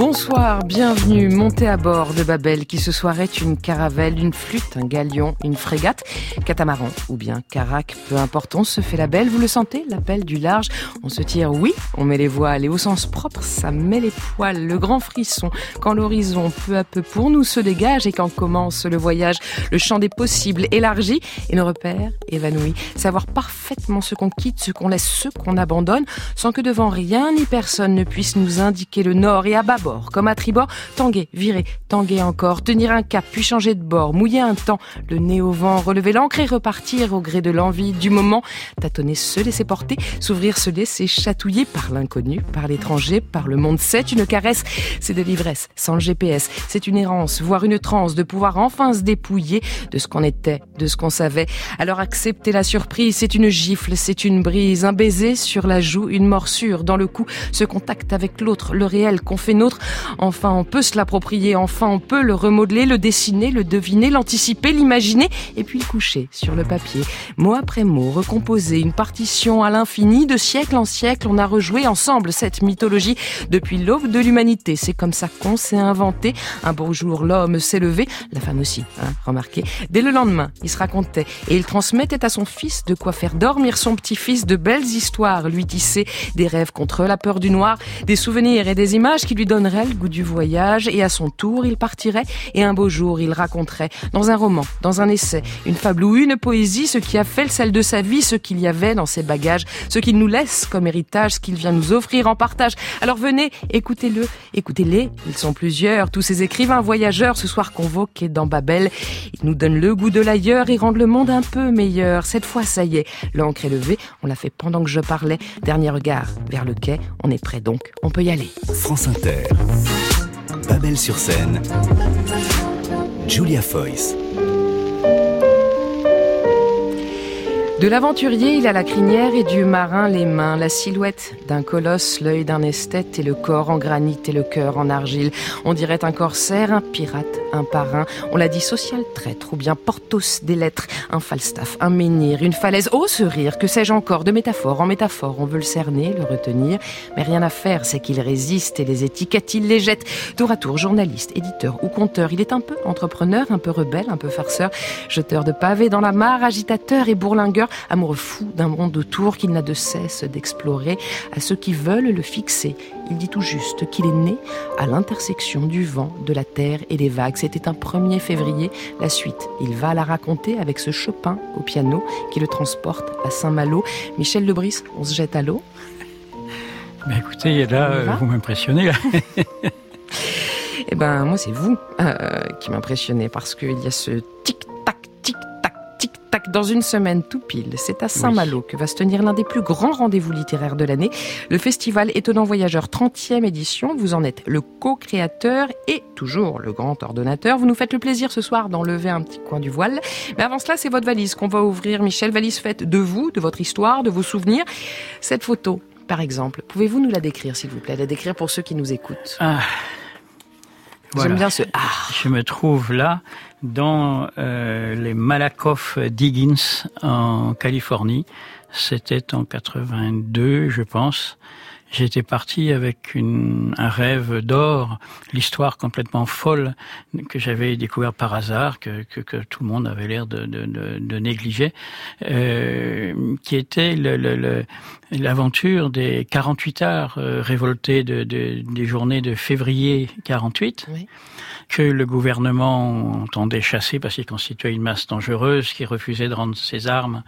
Bonsoir, bienvenue, montez à bord de Babel, qui ce soir est une caravelle, une flûte, un galion, une frégate, catamaran ou bien carac, peu importe, on se fait la belle, vous le sentez, l'appel du large, on se tire, oui, on met les voiles et au sens propre, ça met les poils, le grand frisson, quand l'horizon peu à peu pour nous se dégage et quand commence le voyage, le champ des possibles élargi et nos repères évanouis, savoir parfaitement ce qu'on quitte, ce qu'on laisse, ce qu'on abandonne, sans que devant rien ni personne ne puisse nous indiquer le nord et à comme à tribord, tanguer, virer, tanguer encore, tenir un cap, puis changer de bord, mouiller un temps, le nez au vent, relever l'ancre et repartir au gré de l'envie, du moment, tâtonner, se laisser porter, s'ouvrir, se laisser chatouiller par l'inconnu, par l'étranger, par le monde. C'est une caresse, c'est de l'ivresse, sans le GPS, c'est une errance, voire une transe, de pouvoir enfin se dépouiller de ce qu'on était, de ce qu'on savait. Alors accepter la surprise, c'est une gifle, c'est une brise, un baiser sur la joue, une morsure dans le cou, ce contact avec l'autre, le réel qu'on fait nôtre. Enfin, on peut se l'approprier, enfin, on peut le remodeler, le dessiner, le deviner, l'anticiper, l'imaginer, et puis le coucher sur le papier. Mot après mot, recomposer une partition à l'infini, de siècle en siècle, on a rejoué ensemble cette mythologie depuis l'aube de l'humanité. C'est comme ça qu'on s'est inventé. Un beau jour, l'homme s'est levé, la femme aussi, hein, remarquez. Dès le lendemain, il se racontait et il transmettait à son fils de quoi faire dormir son petit-fils de belles histoires, lui tisser des rêves contre la peur du noir, des souvenirs et des images qui lui le goût du voyage et à son tour il partirait et un beau jour il raconterait dans un roman, dans un essai, une fable ou une poésie ce qui a fait le sel de sa vie, ce qu'il y avait dans ses bagages, ce qu'il nous laisse comme héritage, ce qu'il vient nous offrir en partage. Alors venez, écoutez-le, écoutez-les, ils sont plusieurs, tous ces écrivains voyageurs ce soir convoqués dans Babel. Ils nous donnent le goût de l'ailleurs et rendent le monde un peu meilleur. Cette fois, ça y est, l'encre est levée, on l'a fait pendant que je parlais. Dernier regard vers le quai, on est prêt donc, on peut y aller. France Inter. Babel sur scène. Julia Foyce. De l'aventurier, il a la crinière et du marin les mains, la silhouette d'un colosse, l'œil d'un esthète et le corps en granit et le cœur en argile. On dirait un corsaire, un pirate, un parrain. On l'a dit social traître ou bien portos des lettres, un falstaff, un menhir, une falaise. Oh, ce rire, que sais-je encore, de métaphore en métaphore? On veut le cerner, le retenir, mais rien à faire, c'est qu'il résiste et les étiquettes, il les jette. Tour à tour, journaliste, éditeur ou conteur, il est un peu entrepreneur, un peu rebelle, un peu farceur, jeteur de pavés dans la mare, agitateur et bourlingueur amoureux fou d'un monde autour qu'il n'a de cesse d'explorer. À ceux qui veulent le fixer, il dit tout juste qu'il est né à l'intersection du vent, de la terre et des vagues. C'était un 1er février. La suite, il va la raconter avec ce Chopin au piano qui le transporte à Saint-Malo. Michel Lebris, on se jette à l'eau. Ben écoutez, là, vous m'impressionnez. Eh ben, moi, c'est vous euh, qui m'impressionnez parce qu'il y a ce tic dans une semaine tout pile, c'est à Saint-Malo que va se tenir l'un des plus grands rendez-vous littéraires de l'année, le festival Étonnant Voyageur 30e édition. Vous en êtes le co-créateur et toujours le grand ordonnateur. Vous nous faites le plaisir ce soir d'enlever un petit coin du voile. Mais avant cela, c'est votre valise qu'on va ouvrir. Michel, valise faite de vous, de votre histoire, de vos souvenirs. Cette photo, par exemple, pouvez-vous nous la décrire, s'il vous plaît, la décrire pour ceux qui nous écoutent ah. J'aime bien ce ah. Je me trouve là dans euh, les Malakoff Diggins en Californie. C'était en 82, je pense. J'étais parti avec une, un rêve d'or, l'histoire complètement folle que j'avais découvert par hasard, que, que, que, tout le monde avait l'air de, de, de, négliger, euh, qui était l'aventure le, des 48 heures euh, révoltées de, des journées de février 48. Oui que le gouvernement entendait chasser parce qu'il constituait une masse dangereuse, qui refusait de rendre ses armes,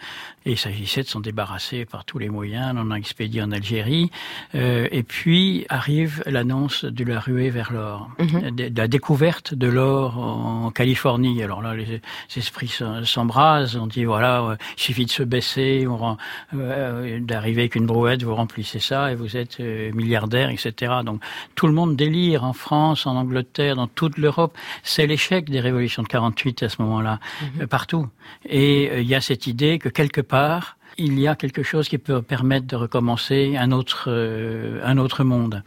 et il s'agissait de s'en débarrasser par tous les moyens. On en a expédié en Algérie. Euh, et puis arrive l'annonce de la ruée vers l'or, mhm. de, la découverte de l'or en Californie. Alors là, les, esprits s'embrasent. On dit voilà, il suffit de se baisser, on euh, d'arriver avec une brouette, vous remplissez ça et vous êtes euh, milliardaire, etc. Donc tout le monde délire en France, en Angleterre, dans toute l'Europe c'est l'échec des révolutions de 48 à ce moment-là, mhm. euh, partout. Et euh, il y a cette idée que quelque part, il y a quelque chose qui peut permettre de recommencer un autre, euh, un autre monde.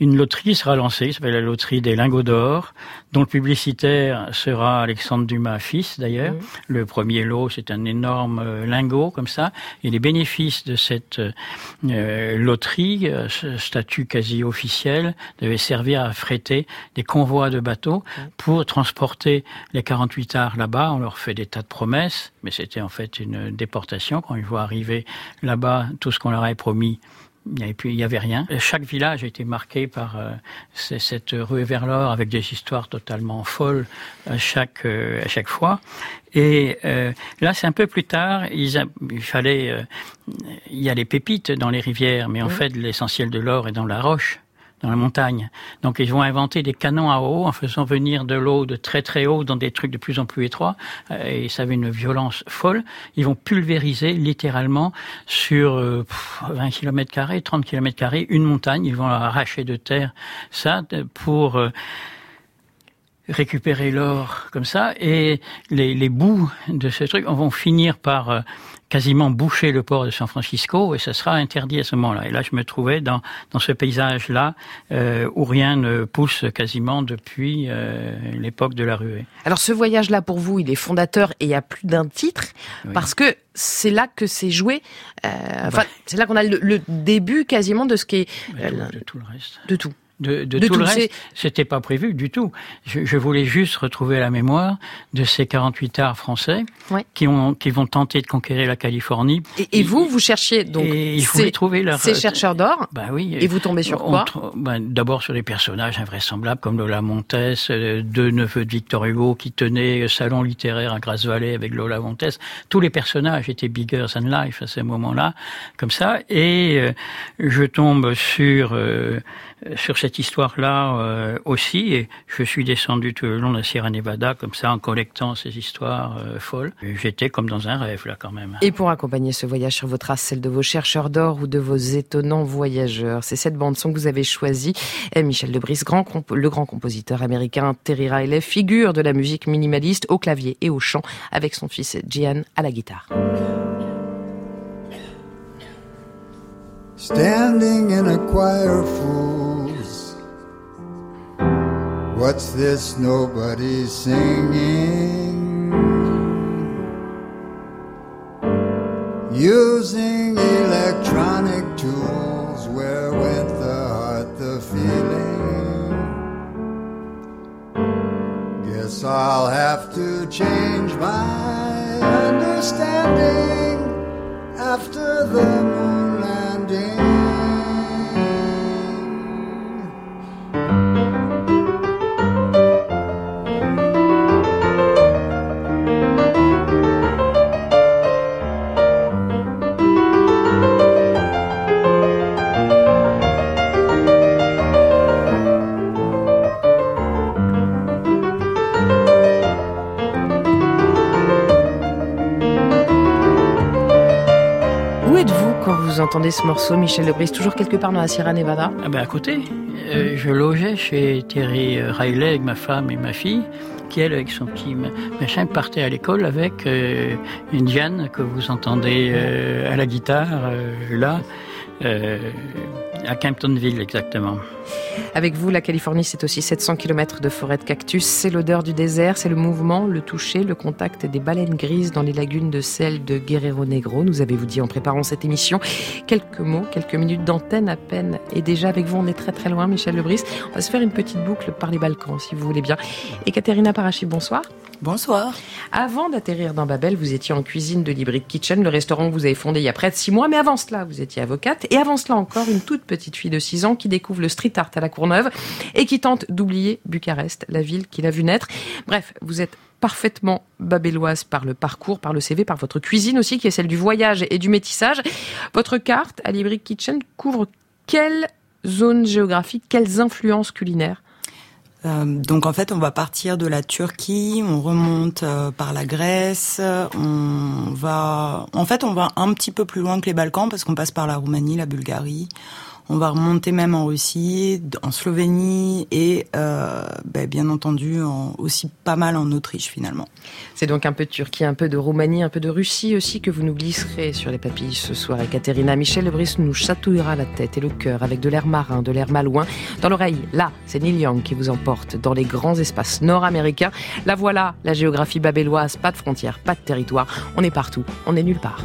Une loterie sera lancée, s'appelle la loterie des lingots d'or, dont le publicitaire sera Alexandre Dumas fils d'ailleurs. Le premier lot, c'est un énorme euh, lingot comme ça, et les bénéfices de cette euh, loterie, ce statut quasi officiel, devaient servir à fréter des convois de bateaux pour transporter les 48 arts là-bas. On leur fait des tas de promesses, mais c'était en fait une déportation quand ils voient arriver là-bas tout ce qu'on leur avait promis et puis il n'y avait rien. Chaque village a été marqué par euh, cette rue vers l'or avec des histoires totalement folles à chaque euh, à chaque fois. Et euh, là, c'est un peu plus tard. Il fallait, il y a les pépites dans les rivières, mais en fait, l'essentiel de l'or est dans la roche dans la montagne. Donc ils vont inventer des canons à eau en faisant venir de l'eau de très très haut dans des trucs de plus en plus étroits euh, et ça avait une violence folle. Ils vont pulvériser littéralement sur 20 km carrés, 30 km carrés une montagne. Ils vont arracher de terre ça pour euh, récupérer l'or comme ça et les, les bouts de ce truc vont finir par euh, quasiment boucher le port de San Francisco et ça sera interdit à ce moment-là. Et là, je me trouvais dans, dans ce paysage-là euh, où rien ne pousse quasiment depuis euh, l'époque de la ruée. Alors ce voyage-là, pour vous, il est fondateur et il y a plus d'un titre parce que c'est là que c'est joué. Euh, enfin, c'est là qu'on a le, le, début quasiment de ce qui est... de tout le reste. De tout de, de, tout, le reste, c'était pas prévu du tout. Je, je, voulais juste retrouver la mémoire de ces 48 arts français ouais. qui ont qui vont tenter de conquérir la Californie. Et, et vous, vous cherchiez donc et il faut trouver leur, ces chercheurs d'or. Bah oui. Et vous tombez sur quoi bah, D'abord sur des personnages invraisemblables comme Lola Montes, euh, deux neveux de Victor Hugo qui tenaient salon littéraire à Grasse Valley avec Lola Montes. Tous les personnages étaient bigger than life à ce moment-là, comme ça. Et euh, je tombe sur euh, sur cette histoire-là euh, aussi. Et je suis descendu tout le long de la Sierra Nevada, comme ça, en collectant ces histoires euh, folles. J'étais comme dans un rêve, là, quand même. Et pour accompagner ce voyage sur vos traces, celle de vos chercheurs d'or ou de vos étonnants voyageurs, c'est cette bande-son que vous avez choisie. Et Michel Lebris, grand le grand compositeur américain Terry Riley, figure de la musique minimaliste au clavier et au chant, avec son fils Gian à la guitare. Standing in a choir fools. What's this nobody's singing? Using electronic tools, where went the heart, the feeling? Guess I'll have to change my understanding after the moon vous entendez ce morceau, Michel Lebris, toujours quelque part dans la Sierra Nevada? Ah ben À côté. Euh, je logeais chez Thierry Riley avec ma femme et ma fille, qui elle, avec son petit machin, partait à l'école avec euh, une Diane que vous entendez euh, à la guitare, euh, là, à Camptonville exactement. Avec vous, la Californie, c'est aussi 700 km de forêt de cactus, c'est l'odeur du désert, c'est le mouvement, le toucher, le contact des baleines grises dans les lagunes de sel de Guerrero Negro. Nous avez-vous dit en préparant cette émission quelques mots, quelques minutes d'antenne à peine. Et déjà avec vous, on est très très loin, Michel Lebris. On va se faire une petite boucle par les Balkans, si vous voulez bien. Et Katerina Parachi, bonsoir. Bonsoir. Avant d'atterrir dans Babel, vous étiez en cuisine de Librick Kitchen, le restaurant que vous avez fondé il y a près de six mois. Mais avant cela, vous étiez avocate. Et avant cela encore, une toute petite fille de six ans qui découvre le street à la Courneuve et qui tente d'oublier Bucarest, la ville qu'il a vu naître. Bref, vous êtes parfaitement babelloise par le parcours, par le CV, par votre cuisine aussi, qui est celle du voyage et du métissage. Votre carte à Librick Kitchen couvre quelle zone géographique, quelles influences culinaires? Euh, donc en fait, on va partir de la Turquie, on remonte euh, par la Grèce, on va, en fait, on va un petit peu plus loin que les Balkans parce qu'on passe par la Roumanie, la Bulgarie. On va remonter même en Russie, en Slovénie et euh, ben, bien entendu en, aussi pas mal en Autriche finalement. C'est donc un peu de Turquie, un peu de Roumanie, un peu de Russie aussi que vous nous glisserez sur les papilles ce soir. Et Katerina Michel Lebris nous chatouillera la tête et le cœur avec de l'air marin, de l'air malouin. Dans l'oreille, là, c'est Neil Young qui vous emporte dans les grands espaces nord-américains. La voilà, la géographie babéloise, pas de frontières, pas de territoire. On est partout, on est nulle part.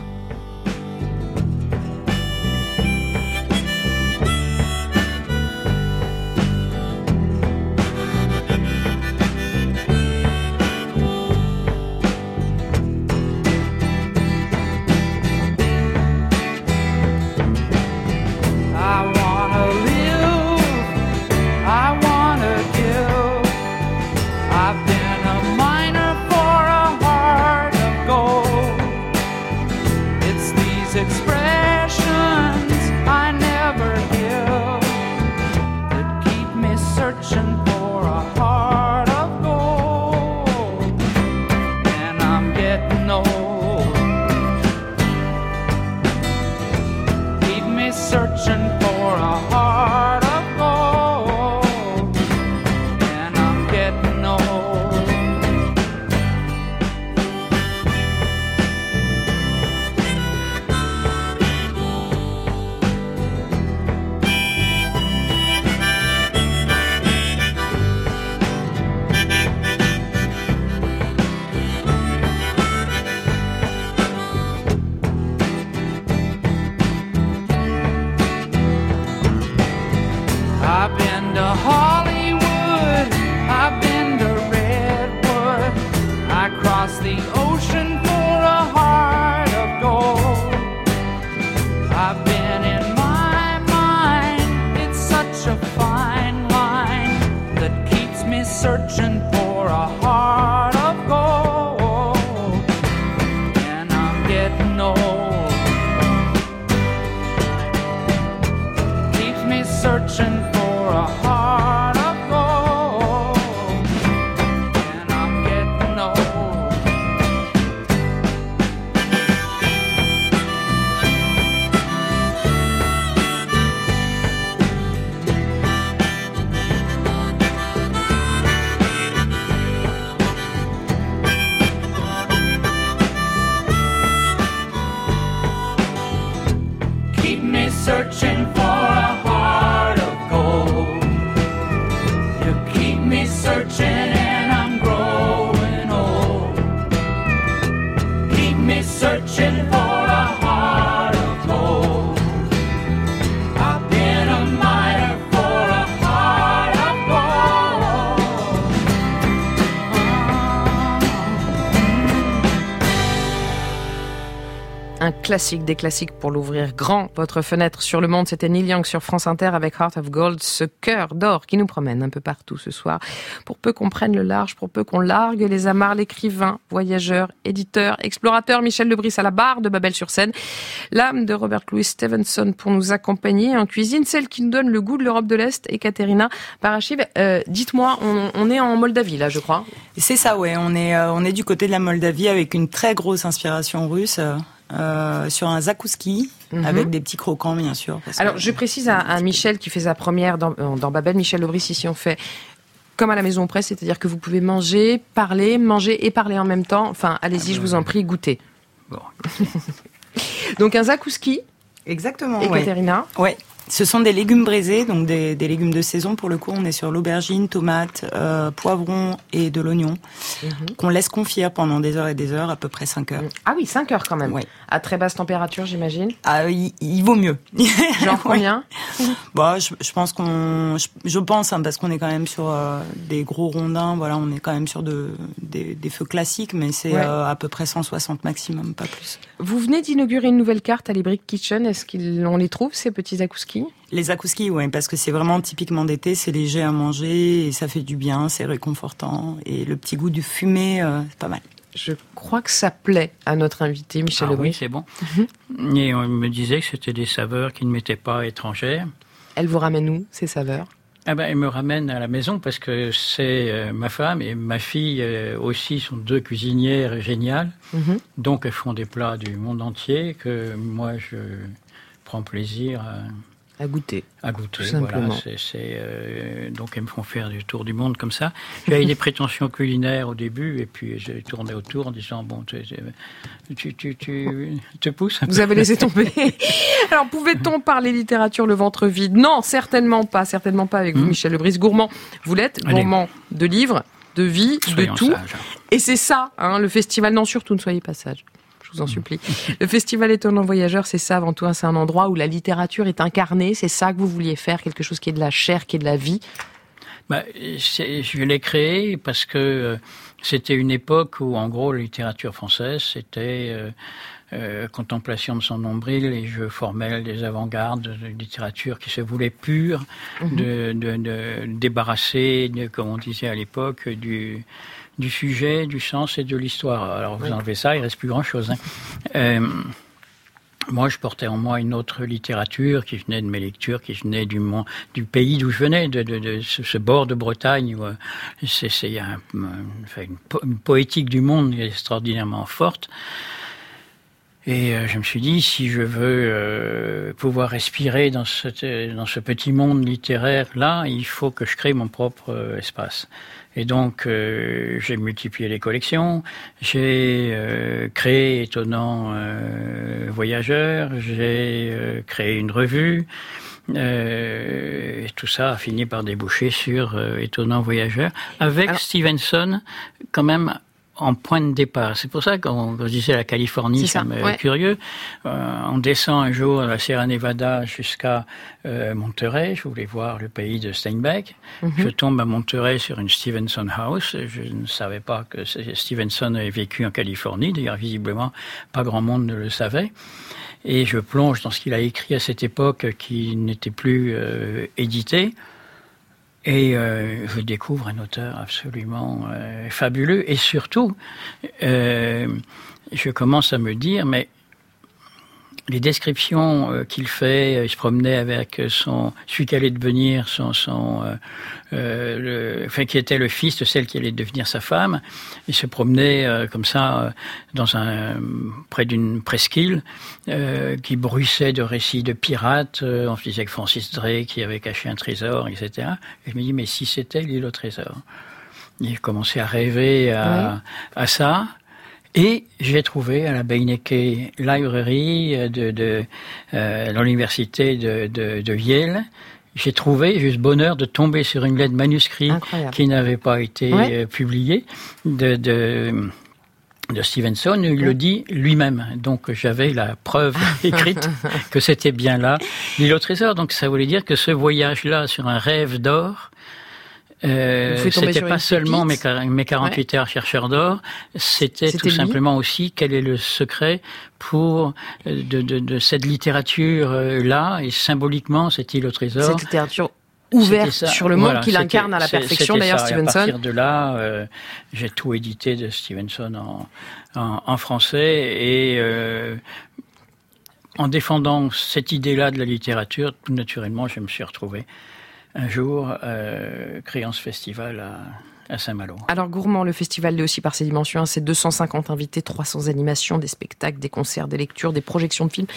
Classique des classiques pour l'ouvrir grand. Votre fenêtre sur le monde, c'était Neil Young sur France Inter avec Heart of Gold, ce cœur d'or qui nous promène un peu partout ce soir. Pour peu qu'on prenne le large, pour peu qu'on largue les amarres, l'écrivain, voyageur, éditeur, explorateur Michel Lebris à la barre de Babel-sur-Seine. L'âme de Robert Louis Stevenson pour nous accompagner en cuisine, celle qui nous donne le goût de l'Europe de l'Est et Katerina Parachiv. Euh, dites-moi, on, est en Moldavie là, je crois. C'est ça, ouais. On est, euh, on est du côté de la Moldavie avec une très grosse inspiration russe. Euh, sur un zakouski, mhm. avec des petits croquants, bien sûr. Alors, je précise à, Michel qui fait sa première dans, dans Babel, Michel Lebris, ici on fait comme à la maison presse, c'est-à-dire que vous pouvez manger, parler, manger et parler en même temps. Enfin, allez-y, je vous en prie, goûtez. Bon. Donc un zakouski. Exactement. Et Katerina. Ouais. Ce sont des légumes braisés, donc des, légumes de saison. Pour le coup, on est sur l'aubergine, tomate, euh, poivron et de l'oignon, mhm. qu'on laisse confire pendant des heures et des heures, à peu près 5 heures. Ah oui, 5 heures quand même. Oui. À très basse température, j'imagine. Ah, il, vaut mieux. Genre combien Bah, je, pense qu'on, je, pense, hein, parce qu'on est quand même sur euh, des gros rondins. Voilà, on est quand même sur de, des, feux classiques, mais c'est euh, à peu près 160 maximum, pas plus. Vous venez d'inaugurer une nouvelle carte à l'Ibrick Kitchen. Est-ce qu'on les trouve ces petits akouskis les akouskis, oui, parce que c'est vraiment typiquement d'été, c'est léger à manger et ça fait du bien, c'est réconfortant et le petit goût du fumé, euh, c'est pas mal. Je crois que ça plaît à notre invité, Michel ah Oui, c'est bon. Mhm. Et on me disait que c'était des saveurs qui ne m'étaient pas étrangères. Elle vous ramène où, ces saveurs? Ah ben, elle me ramène à la maison parce que c'est euh, ma femme et ma fille euh, aussi sont deux cuisinières géniales. Mhm. Donc elles font des plats du monde entier que moi je prends plaisir à, À goûter. À goûter, voilà. C'est, donc elles me font faire du tour du monde comme ça. J'avais des prétentions culinaires au début et puis j'ai tourné autour en disant bon, tu, tu, tu, tu te pousses. Vous avez laissé tomber. Alors pouvait-on parler littérature le ventre vide? Non, certainement pas, certainement pas avec vous, hmm. Michel Lebris. Gourmand, vous l'êtes, gourmand de livres, de vie, de tout. Et c'est ça, hein, le festival. Non, surtout ne soyez pas sage vous en supplie. Le Festival Étonnant Voyageur, c'est ça avant tout, hein, c'est un endroit où la littérature est incarnée, c'est ça que vous vouliez faire, quelque chose qui est de la chair, qui est de la vie? Bah, Je l'ai créé parce que euh, c'était une époque où, en gros, la littérature française, c'était... Euh, euh, contemplation de son nombril, les jeux formels des avant-gardes de littérature qui se voulait pure, mhm. de, de, de, débarrasser, comme on disait à l'époque, du, du sujet, du sens et de l'histoire. Alors vous enlevez ça, il reste plus grand-chose. Hein. Euh, moi, je portais en moi une autre littérature qui venait de mes lectures, qui venait du, du pays d'où je venais, de, de, de ce, bord de Bretagne où euh, c'est une, poétique du monde extraordinairement forte. Et euh, je me suis dit, si je veux pouvoir respirer dans ce, dans ce petit monde littéraire-là, il faut que je crée mon propre espace. Et donc, euh, j'ai multiplié les collections, j'ai euh, créé Étonnant euh, Voyageur, j'ai créé une revue. et tout ça a fini par déboucher sur Étonnant Voyageur, avec Stevenson quand même en point de départ. C'est pour ça qu'on je disais la Californie, ça, me curieux. Euh, on descend un jour à la Sierra Nevada jusqu'à euh, Monterey. Je voulais voir le pays de Steinbeck. Mhm. Je tombe à Monterey sur une Stevenson House. Je ne savais pas que Stevenson avait vécu en Californie. D'ailleurs, visiblement, pas grand monde ne le savait. Et je plonge dans ce qu'il a écrit à cette époque qui n'était plus euh, édité. Et euh, je découvre un auteur absolument euh, fabuleux. Et surtout, euh, je commence à me dire, mais les descriptions euh, qu'il fait, euh, il se promenait avec son, celui qui allait devenir son, son euh, le, enfin qui était le fils de celle qui allait devenir sa femme. Il se promenait comme ça dans un près d'une presqu'île qui bruissait de récits de pirates. on se disait que Francis Drake qui avait caché un trésor, etc. Et je me dis mais si c'était l'île au trésor? Il commençait à rêver à, à ça. Et j'ai trouvé à la Beinecke Library de, de euh, l'université de, de, de, Yale, j'ai trouvé juste bonheur de tomber sur une lettre manuscrite qui n'avait pas été euh, publiée de, de de Stevenson, il le dit lui-même. Donc j'avais la preuve écrite que c'était bien là. L'île au trésor. Donc ça voulait dire que ce voyage-là sur un rêve d'or, euh, c'était pas seulement mes, mes 48 heures chercheurs d'or, c'était tout simplement aussi quel est le secret pour euh, de, de, de cette littérature euh, là et symboliquement cette île au trésor. Cette littérature ouverte sur le monde qu'il incarne à la perfection d'ailleurs Stevenson. à partir de là, euh, j'ai tout édité de Stevenson en, en, en français et euh, en défendant cette idée-là de la littérature, tout naturellement, je me suis retrouvé un jour euh, créant ce festival à, à Saint-Malo. Alors Gourmand, le festival est aussi par ses dimensions, hein, c'est 250 invités, 300 animations, des spectacles, des concerts, des lectures, des projections de films,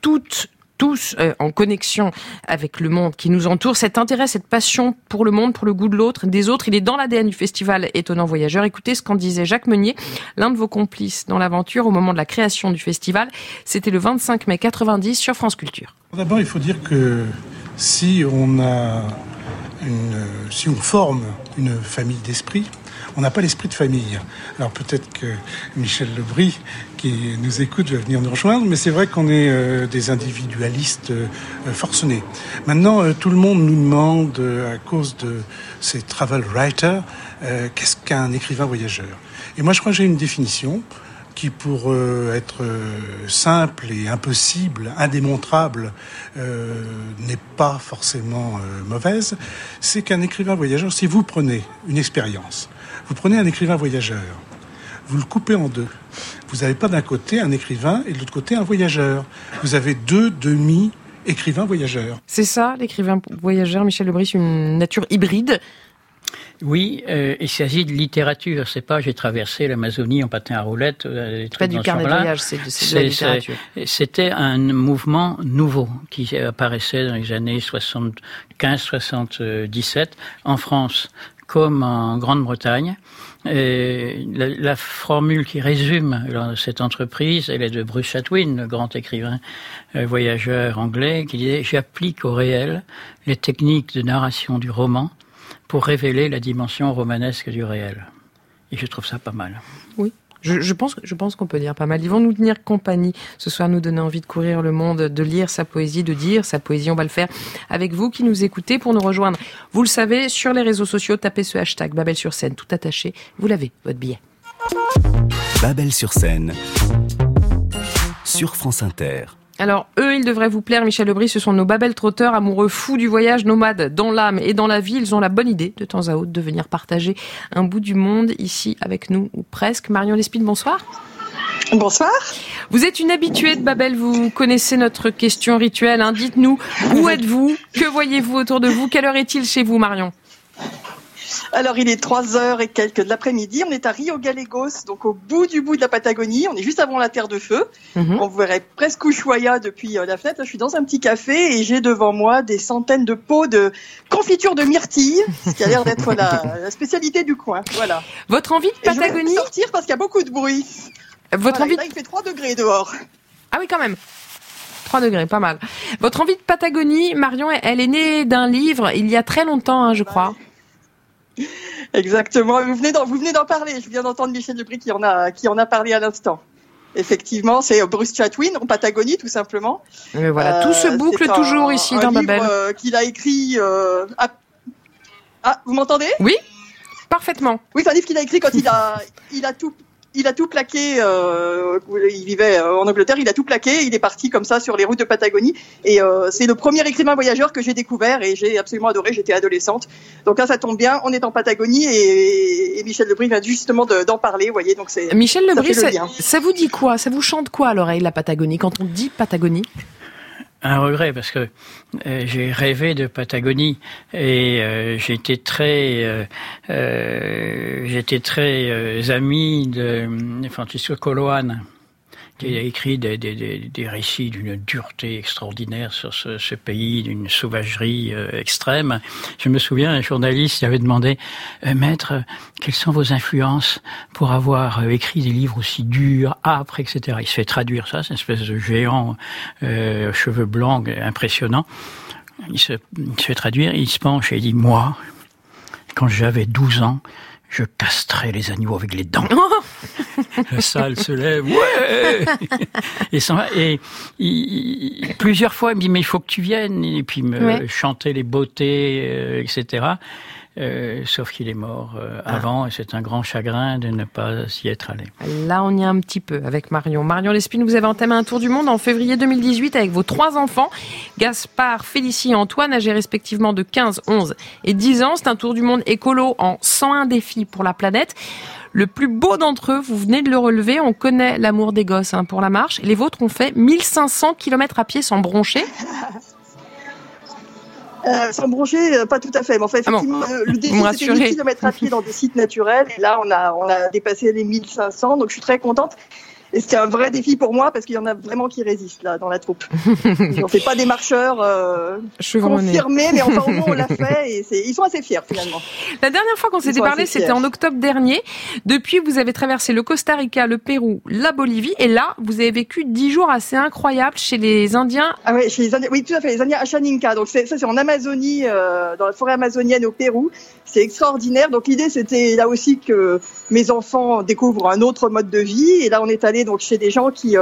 toutes tous euh, en connexion avec le monde qui nous entoure. Cet intérêt, cette passion pour le monde, pour le goût de l'autre, des autres, il est dans l'ADN du festival Étonnant Voyageur. Écoutez ce qu'en disait Jacques Meunier, l'un de vos complices dans l'aventure au moment de la création du festival. C'était le 25 mai 90 sur France Culture. D'abord, il faut dire que si on a une, si on forme une famille d'esprit, on n'a pas l'esprit de famille. Alors peut-être que Michel Lebris, qui nous écoute, va venir nous rejoindre, mais c'est vrai qu'on est euh, des individualistes euh, forcenés. Maintenant, euh, tout le monde nous demande, à cause de ces travel writers, qu'est-ce qu'un écrivain voyageur? Et moi, je crois que j'ai une définition qui pour euh, être euh, simple et impossible, indémontrable, euh, n'est pas forcément mauvaise, c'est qu'un écrivain voyageur, si vous prenez une expérience, vous prenez un écrivain voyageur, vous le coupez en deux. Vous n'avez pas d'un côté un écrivain et de l'autre côté un voyageur. Vous avez deux demi écrivains voyageurs. C'est ça, l'écrivain voyageur, Michel Lebris, une nature hybride Oui, euh, il s'agit de littérature. C'est pas j'ai traversé l'Amazonie en patin à roulettes. Euh, pas du carnet de voyage, c'est de, la littérature. C'était un mouvement nouveau qui apparaissait dans les années 75-77 en France comme en Grande-Bretagne. La, la, formule qui résume cette entreprise, elle est de Bruce Chatwin, le grand écrivain euh, voyageur anglais, qui disait J'applique au réel les techniques de narration du roman pour révéler la dimension romanesque du réel. Et je trouve ça pas mal. Oui, je, je, pense, je pense qu'on peut dire pas mal. Ils vont nous tenir compagnie ce soir, nous donner envie de courir le monde, de lire sa poésie, de dire sa poésie. On va le faire avec vous qui nous écoutez pour nous rejoindre. Vous le savez, sur les réseaux sociaux, tapez ce hashtag Babel sur scène, tout attaché. Vous l'avez, votre billet. Babel sur scène, sur France Inter. Alors, eux, ils devraient vous plaire, Michel Lebris, ce sont nos babel trotteurs, amoureux fous du voyage, nomades dans l'âme et dans la vie. Ils ont la bonne idée, de temps à autre, de venir partager un bout du monde ici avec nous, ou presque. Marion Lespine, bonsoir. Bonsoir. Vous êtes une habituée de Babel, vous connaissez notre question rituelle. Hein. Dites-nous, où êtes-vous? Que voyez-vous autour de vous? Quelle heure est-il chez vous, Marion? Alors, il est 3 heures et quelques de l'après-midi. On est à Rio Gallegos, donc au bout du bout de la Patagonie. On est juste avant la Terre de Feu. Mhm. On verrait presque Ushuaia depuis euh, la fenêtre. je suis dans un petit café et j'ai devant moi des centaines de pots de confiture de myrtille, ce qui a l'air d'être la, spécialité du coin. Voilà. Votre envie de Patagonie je vais sortir parce qu'il y a beaucoup de bruit. Votre envie. Là, il fait 3 degrés dehors. Ah oui, quand même. 3 degrés, pas mal. Votre envie de Patagonie, Marion, elle est née d'un livre il y a très longtemps, hein, je crois. Exactement. Vous venez d'en, vous venez d'en parler. Je viens d'entendre Michel Debris qui en a, qui en a parlé à l'instant. Effectivement, c'est Bruce Chatwin en Patagonie, tout simplement. Mais voilà, tout se euh, boucle toujours ici dans Babel. Euh, qu'il a écrit. Euh, ah, vous m'entendez? Oui, parfaitement. Oui, c'est un livre qu'il a écrit quand il a, il a tout il a tout plaqué. Euh, il vivait euh, en Angleterre. Il a tout plaqué. Il est parti comme ça sur les routes de Patagonie. Et euh, c'est le premier écrivain voyageur que j'ai découvert et j'ai absolument adoré. J'étais adolescente. Donc là, ça tombe bien. On est en Patagonie et, Michel Lebris vient justement d'en parler. Vous voyez, donc c'est Michel Lebris. Ça, ça, vous dit quoi? Ça vous chante quoi à l'oreille la Patagonie quand on dit Patagonie? Un regret parce que euh, j'ai rêvé de Patagonie et euh, j'étais très euh, euh j'étais très ami de Francisco Coloane qui a écrit des, des, des, récits d'une dureté extraordinaire sur ce, ce pays, d'une sauvagerie euh, extrême. Je me souviens, un journaliste avait demandé, euh, Maître, quelles sont vos influences pour avoir euh, écrit des livres aussi durs, âpres, etc. Il se fait traduire ça, c'est une espèce de géant, cheveux blancs, impressionnant. Il se, il se fait traduire, il se penche et il dit, moi, quand j'avais 12 ans, je castrais les agneaux avec les dents. La salle se lève, ouais Et, et il, plusieurs fois, il me dit, mais il faut que tu viennes. Et puis me chanter les beautés, euh, etc. Euh, sauf qu'il est mort euh, ah. avant et c'est un grand chagrin de ne pas s'y être allé. Là, on y est un petit peu avec Marion. Marion Lespine, vous avez entamé un tour du monde en février 2018 avec vos trois enfants, Gaspard, Félicie et Antoine, âgés respectivement de 15, 11 et 10 ans. C'est un tour du monde écolo en 101 défis pour la planète. Le plus beau d'entre eux, vous venez de le relever, on connaît l'amour des gosses hein, pour la marche. Les vôtres ont fait 1500 km à pied sans broncher. Euh, sans broncher, euh, pas tout à fait. Mais enfin, ah effectivement, euh, le défi, c'était 10 km à pied dans des sites naturels. Et là, on a, on a dépassé les 1500, donc je suis très contente. Et c'était un vrai défi pour moi parce qu'il y en a vraiment qui résistent là dans la troupe. on fait pas des marcheurs euh, confirmés, mais enfin au moins on l'a fait et ils sont assez fiers finalement. La dernière fois qu'on s'était parlé, c'était en octobre dernier. Depuis, vous avez traversé le Costa Rica, le Pérou, la Bolivie, et là, vous avez vécu dix jours assez incroyables chez les Indiens. Ah oui, chez les Indiens, oui tout à fait, les Indiens Ashaninka. Donc ça, c'est en Amazonie, euh, dans la forêt amazonienne au Pérou. C'est extraordinaire. Donc l'idée, c'était là aussi que mes enfants découvrent un autre mode de vie. Et là, on est allé donc chez des gens qui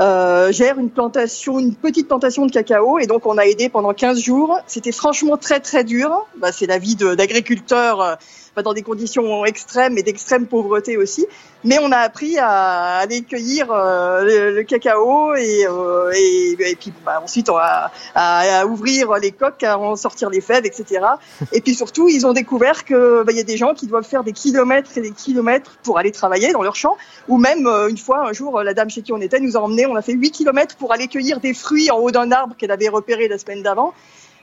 euh, gèrent une plantation, une petite plantation de cacao. Et donc, on a aidé pendant 15 jours. C'était franchement très, très dur. Bah, c'est la vie d'agriculteur euh, dans des conditions extrêmes et d'extrême pauvreté aussi. Mais on a appris à aller cueillir euh, le, cacao et, euh, et, et, puis bah, ensuite à, à, ouvrir les coques, à en sortir les fèves, etc. Et puis surtout, ils ont découvert que bah, y a des gens qui doivent faire des kilomètres et des kilomètres pour aller travailler dans leur champ. Ou même une fois, un jour, la dame chez qui on était nous a emmené, on a fait 8 kilomètres pour aller cueillir des fruits en haut d'un arbre qu'elle avait repéré la semaine d'avant.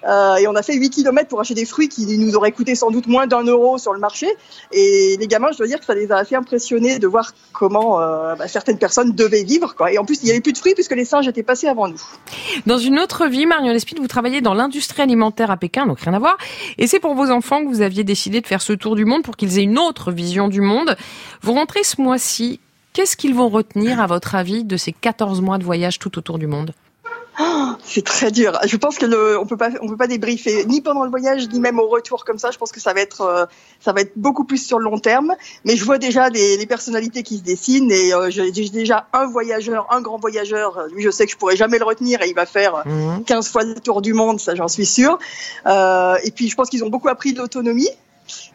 Euh, et on a fait 8 km pour acheter des fruits qui nous auraient coûté sans doute moins d'un euro sur le marché. Et les gamins, je dois dire que ça les a assez impressionnés de voir comment euh, bah, certaines personnes devaient vivre. Et en plus, il n'y avait plus de fruits puisque les singes étaient passés avant nous. Dans une autre vie, Marion Lespine, vous travaillez dans l'industrie alimentaire à Pékin, donc rien à voir. Et c'est pour vos enfants que vous aviez décidé de faire ce tour du monde pour qu'ils aient une autre vision du monde. Vous rentrez ce mois-ci. Qu'est-ce qu'ils vont retenir, à votre avis, de ces 14 mois de voyage tout autour du monde? Oh, c'est très dur. Je pense que le, on peut pas, on peut pas débriefer ni pendant le voyage ni même au retour comme ça. Je pense que ça va être, euh, ça va être beaucoup plus sur le long terme. Mais je vois déjà les, les personnalités qui se dessinent et euh, j'ai déjà un voyageur, un grand voyageur. Lui, je sais que je pourrais jamais le retenir et il va faire 15 fois le tour du monde, ça j'en suis sûr. Euh, et puis je pense qu'ils ont beaucoup appris de l'autonomie.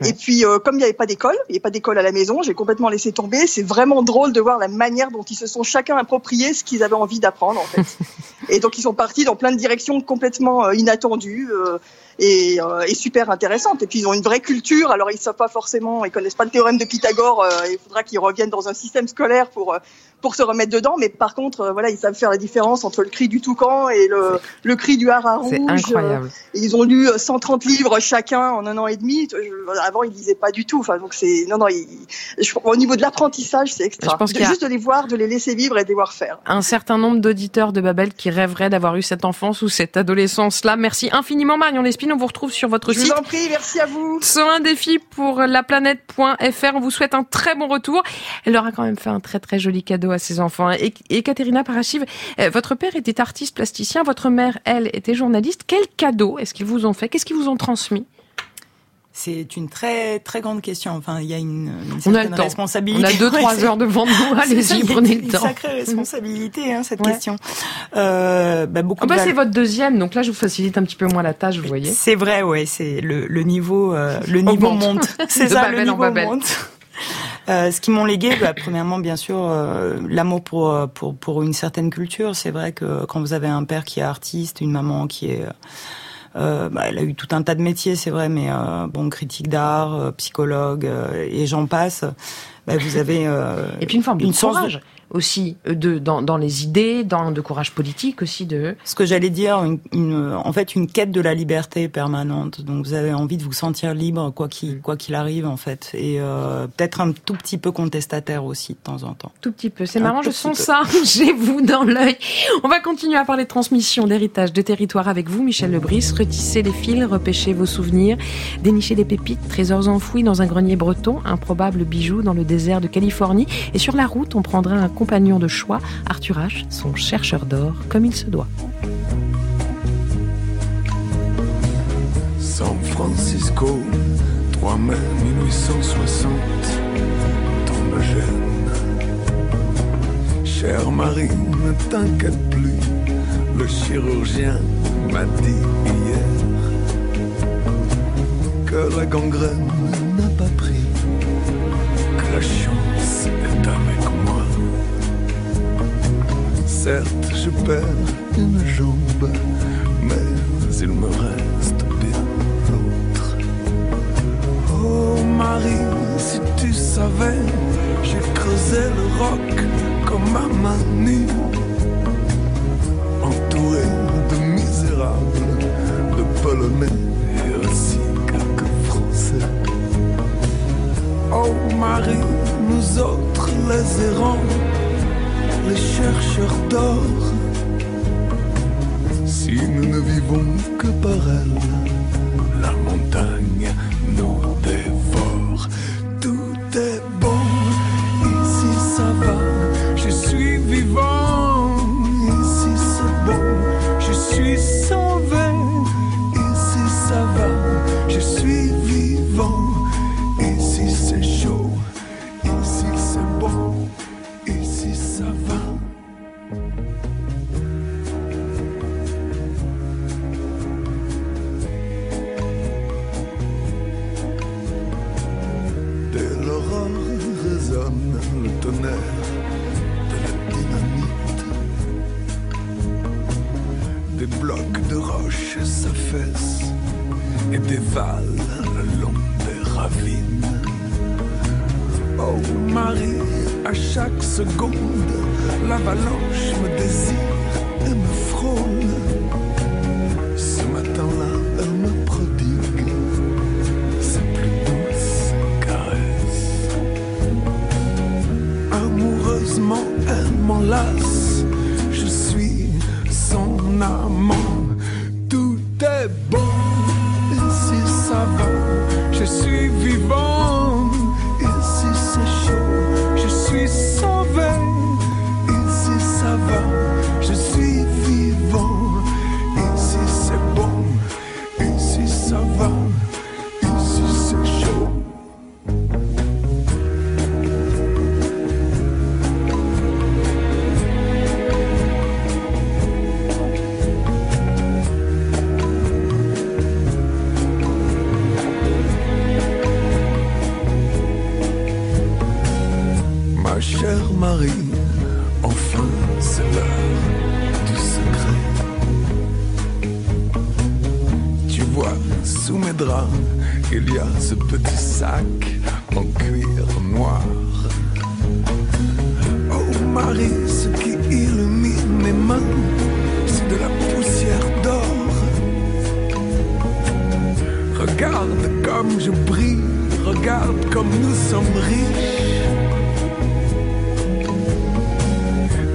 Et puis, euh, comme il n'y avait pas d'école, il n'y avait pas d'école à la maison, j'ai complètement laissé tomber. C'est vraiment drôle de voir la manière dont ils se sont chacun approprié ce qu'ils avaient envie d'apprendre, en fait. et donc, ils sont partis dans plein de directions complètement euh, inattendues. Euh, et, euh, et, super intéressantes. Et puis ils ont une vraie culture. Alors ils savent pas forcément, ils connaissent pas le théorème de Pythagore. Euh, il faudra qu'ils reviennent dans un système scolaire pour euh, pour se remettre dedans. Mais par contre, voilà, ils savent faire la différence entre le cri du toucan et le le cri du haras rouge. Incroyable. ils ont lu 130 livres chacun en un an et demi. Avant ils lisaient pas du tout. Enfin donc c'est non non. au niveau de l'apprentissage, c'est extra. Je pense de, juste de les voir, de les laisser vivre et de les voir faire. Un certain nombre d'auditeurs de Babel qui rêveraient d'avoir eu cette enfance ou cette adolescence là. Merci infiniment Marion On vous retrouve sur votre site. Je vous en prie, merci à vous. Sur un défi pour laplanète.fr. On vous souhaite un très bon retour. Elle aura quand même fait un très très joli cadeau à ses enfants. Et, et Katerina Parachiv, euh, votre père était artiste plasticien, votre mère, elle, était journaliste. Quel cadeau est-ce qu'ils vous ont fait? Qu'est-ce qu'ils vous ont transmis? C'est une très très grande question. Enfin, il y a une, une on a responsabilité. On a deux trois heures devant nous. Allez-y, prenez le temps. Une sacrée responsabilité hein, cette ouais. question. Euh, bah, beaucoup. Ah bah, c'est votre deuxième, donc là je vous facilite un petit peu moins la tâche, vous voyez. C'est vrai, ouais. C'est le, le niveau, euh, le niveau monte. C'est ça, Babel le niveau monte. Euh, ce qui m'ont légué, bah, premièrement, bien sûr, euh, l'amour pour, pour pour une certaine culture. C'est vrai que quand vous avez un père qui est artiste, une maman qui est euh, bah, elle a eu tout un tas de métiers, c'est vrai, mais euh, bon, critique d'art, euh, psychologue, euh, et j'en passe. Bah, vous avez et puis une forme de une courage aussi de dans, dans les idées, dans de courage politique aussi de. Ce que j'allais dire, une, une, en fait, une quête de la liberté permanente. Donc vous avez envie de vous sentir libre quoi qu'il quoi qu'il arrive en fait, et euh, peut-être un tout petit peu contestataire aussi de temps en temps. Tout petit peu, c'est marrant, je sens ça. J'ai vous dans l'œil. On va continuer à parler de transmission, d'héritage, de territoire avec vous, Michel Lebris. Retisser les fils, repêcher vos souvenirs, dénicher des pépites, trésors enfouis dans un grenier breton, improbable bijou dans le désert de Californie. Et sur la route, on prendra un compagnon de choix, Arthur H, son chercheur d'or, comme il se doit. San Francisco, 3 mai 1860, ton gêne. Chère Marie, ne t'inquiète plus, le chirurgien m'a dit hier que la gangrène n'a pas pris, que la chance est avec moi. Certes, je perds une jambe, mais il me reste bien l'autre. Oh Marie, si tu savais, j'ai creusé le roc comme à nue, entouré de misérables, de polonais et aussi quelques français. Oh Marie, nous autres les errants les chercheurs d'or. Si nous ne vivons que par elle, la montagne Ce qui illumine mes mains, c'est de la poussière d'or. Regarde comme je brille, regarde comme nous sommes riches.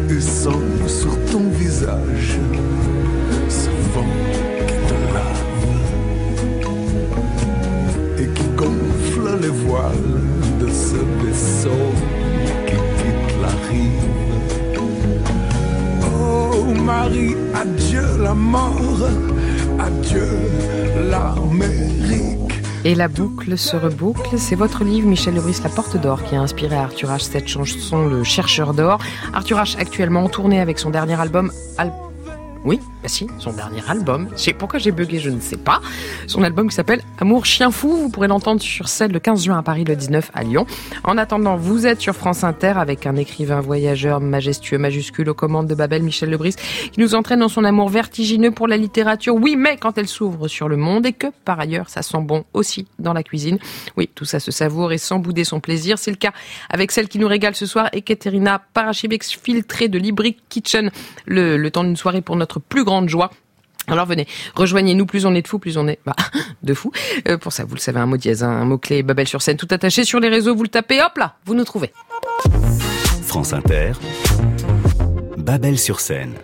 Et sens sur ton visage ce vent Adieu la mort, adieu l'Amérique. Et la boucle se reboucle, c'est votre livre Michel Lebris La Porte d'Or qui a inspiré à Arthur H. cette chanson Le Chercheur d'Or. Arthur H. actuellement en tournée avec son dernier album bah si, son dernier album. Pourquoi j'ai bugué, je ne sais pas. Son album qui s'appelle Amour Chien Fou. Vous pourrez l'entendre sur scène le 15 juin à Paris, le 19 à Lyon. En attendant, vous êtes sur France Inter avec un écrivain voyageur majestueux, majuscule aux commandes de Babel, Michel Lebris, qui nous entraîne dans son amour vertigineux pour la littérature. Oui, mais quand elle s'ouvre sur le monde et que, par ailleurs, ça sent bon aussi dans la cuisine. Oui, tout ça se savoure et sans bouder son plaisir. C'est le cas avec celle qui nous régale ce soir, Ekaterina Parachib, filtrée de Libric Kitchen, le, temps d'une soirée pour notre plus grande joie. Alors venez, rejoignez-nous, plus on est de fous, plus on est bah, de fous. Euh, pour ça, vous le savez, un mot dièse, un mot-clé, Babel sur scène, tout attaché sur les réseaux, vous le tapez, hop là, vous nous trouvez. France Inter, Babel sur scène.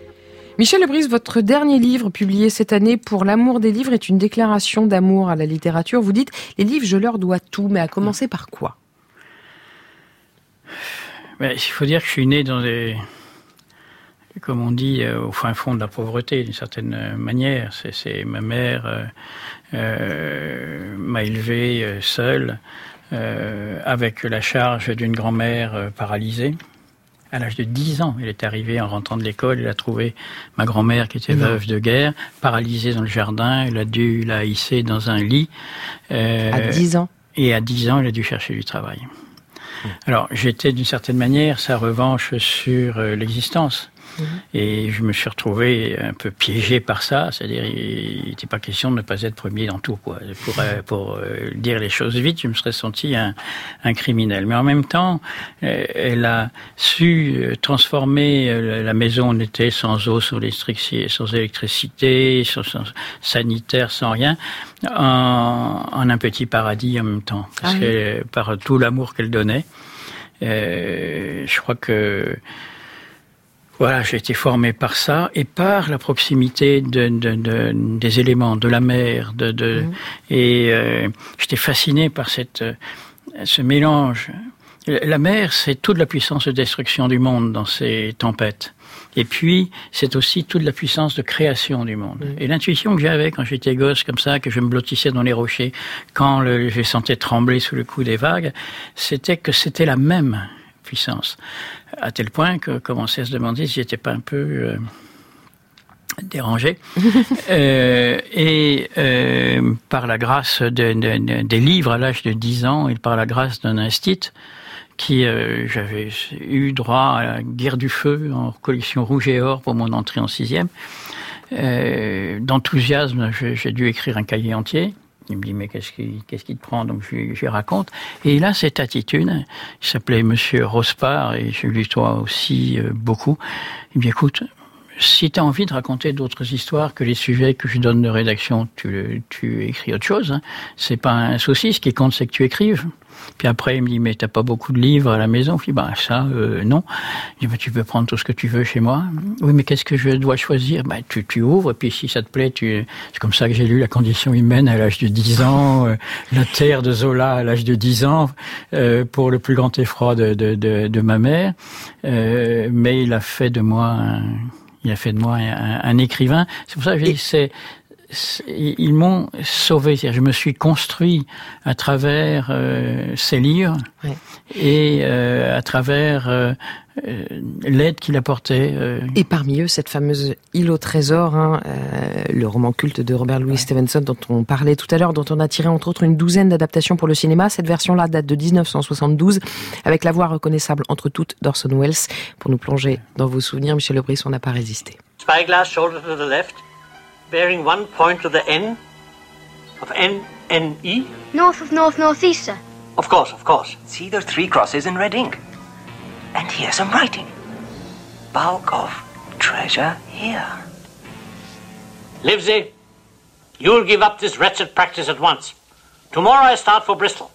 Michel Lebris, votre dernier livre publié cette année pour l'amour des livres est une déclaration d'amour à la littérature. Vous dites, les livres, je leur dois tout, mais à commencer par quoi? Il faut dire que je suis né dans des, comme on dit, euh, au fin fond de la pauvreté, d'une certaine euh, manière. C'est, ma mère euh, euh, m'a élevé seul, euh, avec la charge d'une grand-mère paralysée. À l'âge de 10 ans, elle est arrivée en rentrant de l'école. Elle a trouvé ma grand-mère qui était Non. veuve de guerre, paralysée dans le jardin. Elle a dû la hisser dans un lit. À 10 ans. et à 10 ans, elle a dû chercher du travail. Alors, j'étais d'une certaine manière sa revanche sur euh, l'existence. Et je me suis retrouvé un peu piégé par ça, c'est-à-dire il n'était pas question de ne pas être premier dans tout. Quoi. Pour, euh, pour euh, dire les choses vite, je me serais senti un, un criminel. Mais en même temps, euh, elle a su euh, transformer la maison où on était sans eau, sans électricité, sans, électricité, sans, sans sanitaire, sans rien, en, en un petit paradis en même temps. Parce Ah oui. que par tout l'amour qu'elle donnait, euh, je crois que voilà, j'ai été formé par ça et par la proximité de, de- de- des éléments, de la mer, de, de et euh, j'étais fasciné par cette euh, ce mélange. La mer, c'est toute la puissance de destruction du monde dans ces tempêtes. Et puis, c'est aussi toute la puissance de création du monde. Et l'intuition que j'avais quand j'étais gosse, comme ça, que je me blottissais dans les rochers, quand le, je sentais trembler sous le coup des vagues, c'était que c'était la même puissance. À tel point que commençait à se demander si j'étais pas un peu euh, dérangé. Euh, et euh, par la grâce de- de- de- des livres à l'âge de 10 ans et par la grâce d'un instit qui euh, j'avais eu droit à la guerre du feu en collection rouge et or pour mon entrée en sixième. D'enthousiasme, j'ai dû écrire un cahier entier. Il me dit mais qu'est-ce qui, qu'est-ce qui te prend? Donc je, lui- raconte. Et il a cette attitude. Il s'appelait Monsieur Rospard et je lui dois aussi euh, beaucoup. Il me dit écoute, si tu as envie de raconter d'autres histoires que les sujets que je donne de rédaction, tu, tu écris autre chose. Hein. C'est pas un souci. Ce qui compte, c'est que tu écrives. Puis après, il me dit, mais t'as pas beaucoup de livres à la maison? Je dis, bah ça, euh, non. Je dis, bah, tu peux prendre tout ce que tu veux chez moi. Oui, mais qu'est-ce que je dois choisir? Bah, tu, tu ouvres, puis si ça te plaît, tu... c'est comme ça que j'ai lu La condition humaine à l'âge de 10 ans, euh, La terre de Zola à l'âge de 10 ans, euh, pour le plus grand effroi de, de, de, de ma mère. Euh, mais il a fait de moi un, il a fait de moi un, un écrivain. C'est pour ça que je dis, c'est ils m'ont sauvé. Je me suis construit à travers euh, ces livres ouais. et euh, à travers euh, l'aide qu'il apportait. Et parmi eux, cette fameuse île au trésor, hein, le roman culte de Robert Louis ouais. Stevenson dont on parlait tout à l'heure, dont on a tiré entre autres une douzaine d'adaptations pour le cinéma. Cette version-là date de 1972, avec la voix reconnaissable entre toutes d'Orson Welles. Pour nous plonger dans vos souvenirs, Michel Lebris, on n'a pas résisté. Spyglass shoulder to the left. Bearing one point to the N of N N E? North of North Northeast, sir. Of course, of course. See those three crosses in red ink? And here's some writing. Bulk of treasure here. Livesey, you'll give up this wretched practice at once. Tomorrow I start for Bristol.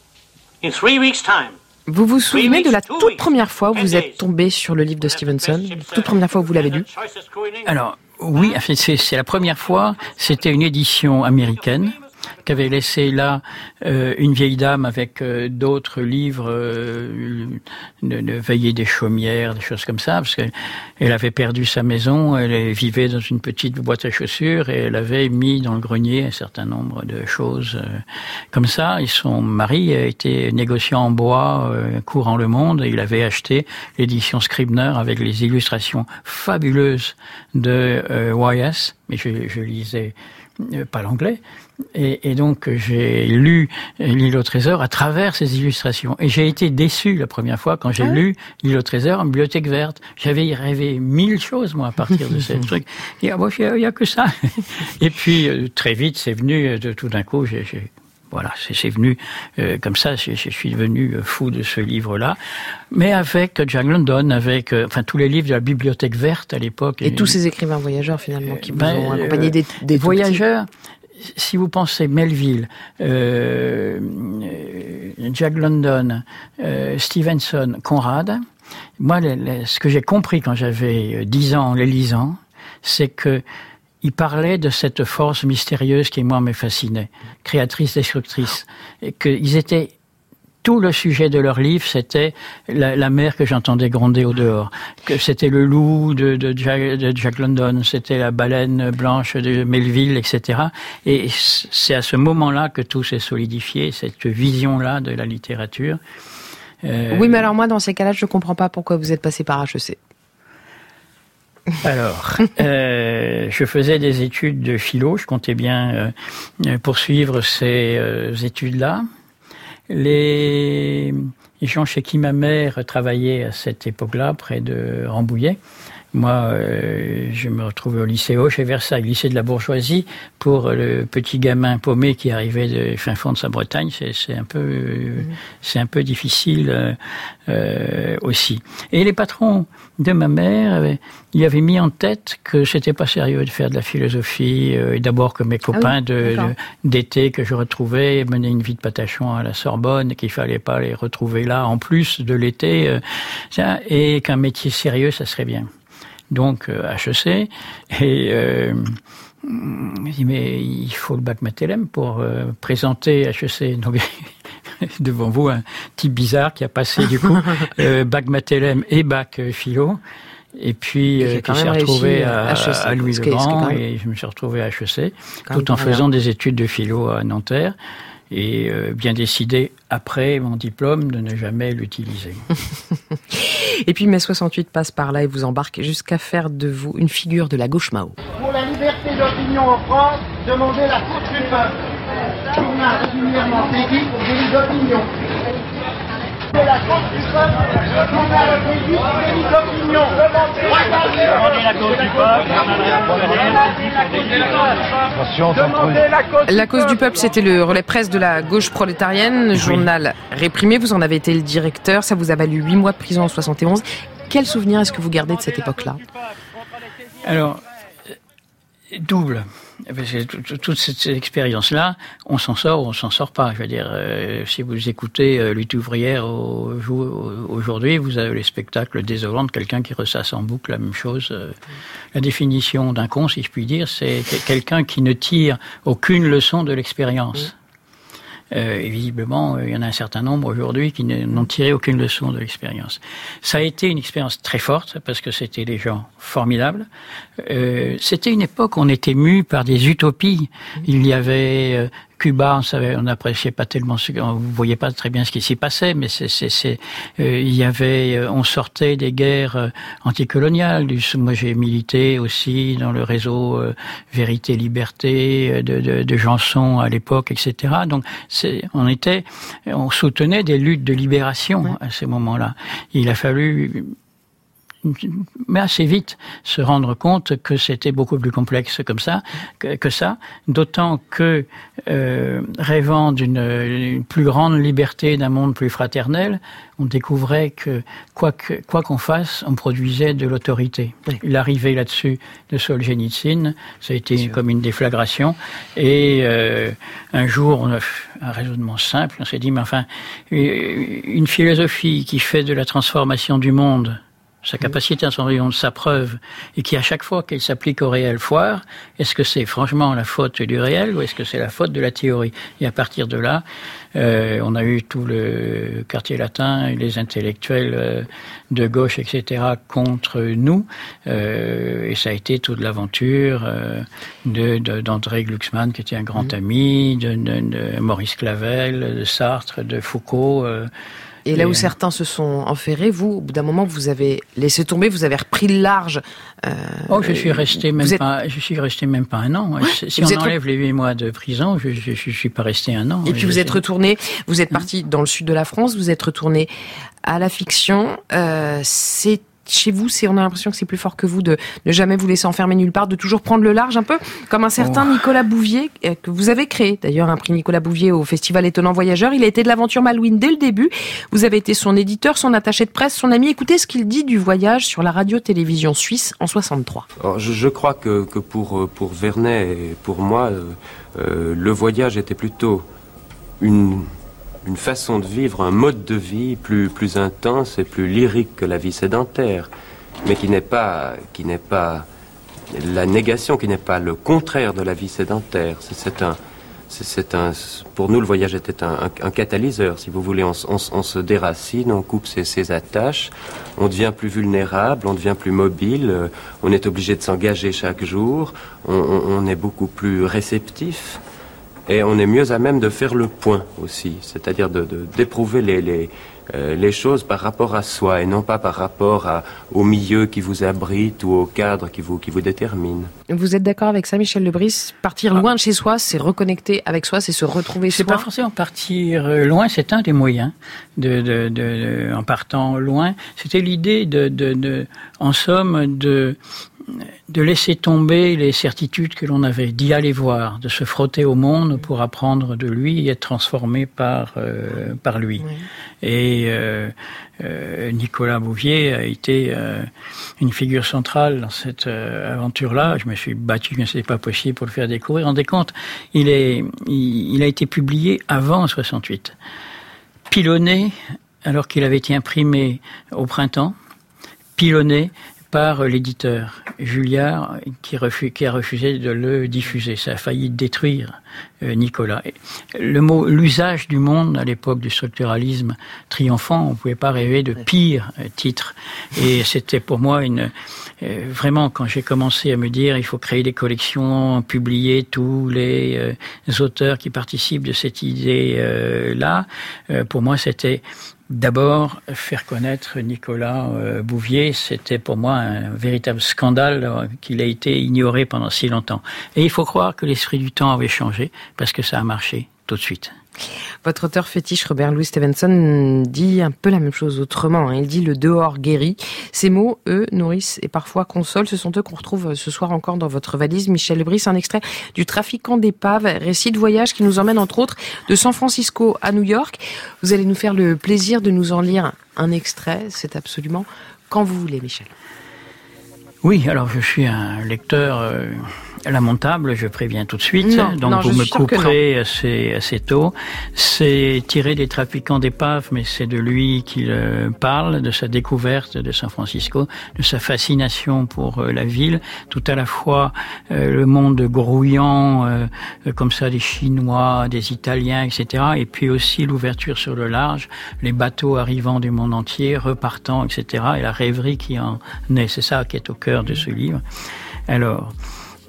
In three weeks' time. Vous vous souvenez de la toute première fois où vous êtes tombé sur le livre de Stevenson? Toute première fois où vous l'avez lu? Alors, oui, c'est la première fois. C'était une édition américaine qu'avait laissé là euh, une vieille dame avec euh, d'autres livres euh, de, veiller des chaumières, des choses comme ça, parce qu'elle avait perdu sa maison, elle vivait dans une petite boîte à chaussures et elle avait mis dans le grenier un certain nombre de choses euh, comme ça. Et son mari a été négociant en bois euh, courant le monde et il avait acheté l'édition Scribner avec les illustrations fabuleuses de euh, YS, mais je, je lisais pas l'anglais. Et, et, donc j'ai lu L'île au trésor à travers ces illustrations. Et j'ai été déçu la première fois quand j'ai ah lu L'île au trésor en bibliothèque verte. J'avais rêvé mille choses moi à partir de ce truc. Il y a, il y a que ça. Et puis très vite c'est venu de tout d'un coup. j'ai voilà, c'est venu euh, comme ça. Je, je, suis devenu fou de ce livre-là, mais avec Jack London, avec euh, enfin tous les livres de la bibliothèque verte à l'époque. Et, et, tous ces écrivains voyageurs finalement qui ben, vous ont accompagné des, des voyageurs. Si vous pensez Melville, euh, Jack London, euh, Stevenson, Conrad, moi, ce que j'ai compris quand j'avais 10 ans en les lisant, c'est que il parlait de cette force mystérieuse qui, moi, me fascinait, créatrice, destructrice, et qu'ils étaient tout le sujet de leur livre, c'était la, la, mer que j'entendais gronder au dehors. Que c'était le loup de, de, Jack, de Jack London, c'était la baleine blanche de Melville, etc. Et c'est à ce moment-là que tout s'est solidifié, cette vision-là de la littérature. Euh... Oui, mais alors moi, dans ces cas-là, je comprends pas pourquoi vous êtes passé par HEC. Alors, euh, je faisais des études de philo, je comptais bien euh, poursuivre ces études-là. Les gens chez qui ma mère travaillait à cette époque-là, près de Rambouillet, moi, euh, je me retrouvais au lycée Hoche et Versailles, lycée de la bourgeoisie, pour le petit gamin paumé qui arrivait de fin fond de sa Bretagne. C'est un peu, mmh. c'est un peu difficile euh, aussi. Et les patrons de ma mère, il avait mis en tête que c'était pas sérieux de faire de la philosophie. Euh, D'abord que mes copains ah oui, d'été que je retrouvais menaient une vie de patachon à la Sorbonne, qu'il fallait pas les retrouver là en plus de l'été, euh, et qu'un métier sérieux, ça serait bien donc euh, HEC, et euh, dit mais il faut le bac Mathelem pour euh, présenter HEC. Donc devant vous un type bizarre qui a passé du coup euh, bac Mathelem et bac euh, philo. Et puis euh, qui s'est retrouvé à, HEC, à Louis le Grand et je me suis retrouvé à HEC tout en faisant des études de philo à Nanterre et euh, bien décidé après mon diplôme de ne jamais l'utiliser. et puis mai 68 passe par là et vous embarque jusqu'à faire de vous une figure de la gauche Mao. Pour la liberté d'opinion en France, demandez la cour du peuple. Journal régulièrement saisi pour délit d'opinion. La cause du peuple, journal saisi pour délit d'opinion. Demandez la cause du peuple. La cause du peuple, c'était le relais presse de la gauche prolétarienne, journal réprimé. Vous en avez été le directeur. Ça vous a valu huit mois de prison en 71. Quel souvenir est-ce que vous gardez de cette époque-là? Alors, double. Parce que toute cette expérience-là, on s'en sort ou on s'en sort pas. Je veux dire, euh, si vous écoutez euh, Lutte ouvrière aujourd'hui, vous avez les spectacles désolants de quelqu'un qui ressasse en boucle la même chose. Euh. La définition d'un con, si je puis dire, c'est quelqu'un qui ne tire aucune leçon de l'expérience. Euh, et visiblement, euh, il y en a un certain nombre aujourd'hui qui n'ont tiré aucune leçon de l'expérience. Ça a été une expérience très forte parce que c'était des gens formidables. Euh, c'était une époque où on était mu par des utopies. Il y avait Cuba, on savait, on n'appréciait pas tellement, ce, on voyait pas très bien ce qui s'y passait, mais c'est, c'est, c'est, euh, il y avait, euh, on sortait des guerres euh, anticoloniales. Moi, j'ai milité aussi dans le réseau Vérité Liberté de, de, de Janson à l'époque, etc. Donc, c'est, on était, on soutenait des luttes de libération à ces moments-là. Il a fallu mais assez vite se rendre compte que c'était beaucoup plus complexe comme ça, que, que ça, d'autant que euh, rêvant d'une plus grande liberté, d'un monde plus fraternel, on découvrait que quoi que quoi qu'on fasse, on produisait de l'autorité. L'arrivée là-dessus de Solzhenitsyn, ça a été comme une déflagration. Et euh, un jour, on a un raisonnement simple, on s'est dit, mais enfin, une philosophie qui fait de la transformation du monde sa capacité à son rayon de sa preuve, et qui à chaque fois qu'elle s'applique au réel foire, est-ce que c'est franchement la faute du réel ou est-ce que c'est la faute de la théorie? Et à partir de là, euh, on a eu tout le quartier latin, les intellectuels euh, de gauche, etc., contre nous, euh, et ça a été toute l'aventure euh, d'André de, Glucksmann, qui était un grand mmh. ami, de, de, de, Maurice Clavel, de Sartre, de Foucault. Euh, et là où certains se sont enferrés, vous, au bout d'un moment, vous avez laissé tomber, vous avez repris le large. Euh, oh, je suis resté même pas, je suis resté même pas un an. si on enlève les huit mois de prison, je, je, je, suis pas resté un an. Et puis vous êtes retourné, vous êtes parti dans le sud de la France, vous êtes retourné à la fiction. Euh, c'est chez vous, c'est on a l'impression que c'est plus fort que vous de ne jamais vous laisser enfermer nulle part, de toujours prendre le large un peu, comme un certain oh. Nicolas Bouvier euh, que vous avez créé. D'ailleurs, un prix Nicolas Bouvier au Festival Étonnant Voyageur. Il a été de l'aventure Malouine dès le début. Vous avez été son éditeur, son attaché de presse, son ami. Écoutez ce qu'il dit du voyage sur la radio-télévision suisse en 63. Alors, je, je, crois que, que, pour euh, pour Vernet et pour moi, euh, euh, le voyage était plutôt une une façon de vivre, un mode de vie plus, plus intense et plus lyrique que la vie sédentaire, mais qui n'est pas, qui n'est pas la négation, qui n'est pas le contraire de la vie sédentaire. C'est un, c'est un, pour nous, le voyage était un, catalyseur, si vous voulez. On, se déracine, on coupe ses, attaches, on devient plus vulnérable, on devient plus mobile, euh, on est obligé de s'engager chaque jour, on, est beaucoup plus réceptif. Et on est mieux à même de faire le point aussi, c'est-à-dire d'éprouver de, les, les, euh, les, choses par rapport à soi et non pas par rapport à, au milieu qui vous abrite ou au cadre qui vous, qui vous détermine. Vous êtes d'accord avec ça, Michel Lebris? Partir ah. loin de chez soi, c'est reconnecter avec soi, c'est se retrouver soi C'est pas forcément partir euh, loin, c'est un des moyens de, de, de en partant loin. C'était l'idée de, de, en somme, de de laisser tomber les certitudes que l'on avait, d'y aller voir, de se frotter au monde pour apprendre de lui et être transformé par, euh, par lui. Oui. Et euh, euh, Nicolas Bouvier a été une figure centrale dans cette aventure-là. Je me suis battu, mais c'était pas possible pour le faire découvrir. Rendez compte, il, est, il, il a été publié avant 68. Pilonné, alors qu'il avait été imprimé au printemps, pilonné par l'éditeur Julliard qui, qui, a refusé de le diffuser. Ça a failli détruire euh, Nicolas. Le mot, l'usage du monde à l'époque du structuralisme triomphant, on ne pouvait pas rêver de pire euh, titre. Et c'était pour moi une euh, vraiment quand j'ai commencé à me dire il faut créer des collections, publier tous les auteurs qui participent de cette idée là. pour moi, c'était D'abord, faire connaître Nicolas euh, Bouvier, c'était pour moi un véritable scandale euh, qu'il ait été ignoré pendant si longtemps. Et il faut croire que l'esprit du temps avait changé parce que ça a marché tout de suite. Votre auteur fétiche, Robert Louis Stevenson, dit un peu la même chose autrement. Hein. Il dit le dehors guéri. Ces mots, eux, nourrissent et parfois consolent. Ce sont eux qu'on retrouve ce soir encore dans votre valise. Michel Brice, un extrait du Trafiquant d'épaves, récit de voyage qui nous emmène entre autres de San Francisco à New York. Vous allez nous faire le plaisir de nous en lire un extrait. C'est absolument quand vous voulez, Michel. Oui, alors je suis un lecteur euh, lamentable, je préviens tout de suite. Non, donc non, vous me couperez assez, assez tôt. C'est tiré des trafiquants d'épaves, mais c'est de lui qu'il euh, parle, de sa découverte de San Francisco, de sa fascination pour euh, la ville, tout à la fois euh, le monde grouillant, euh, comme ça, des Chinois, des Italiens, etc. Et puis aussi l'ouverture sur le large, les bateaux arrivant du monde entier, repartant, etc. Et la rêverie qui en naît. C'est ça qui est au cœur de ce livre. Alors,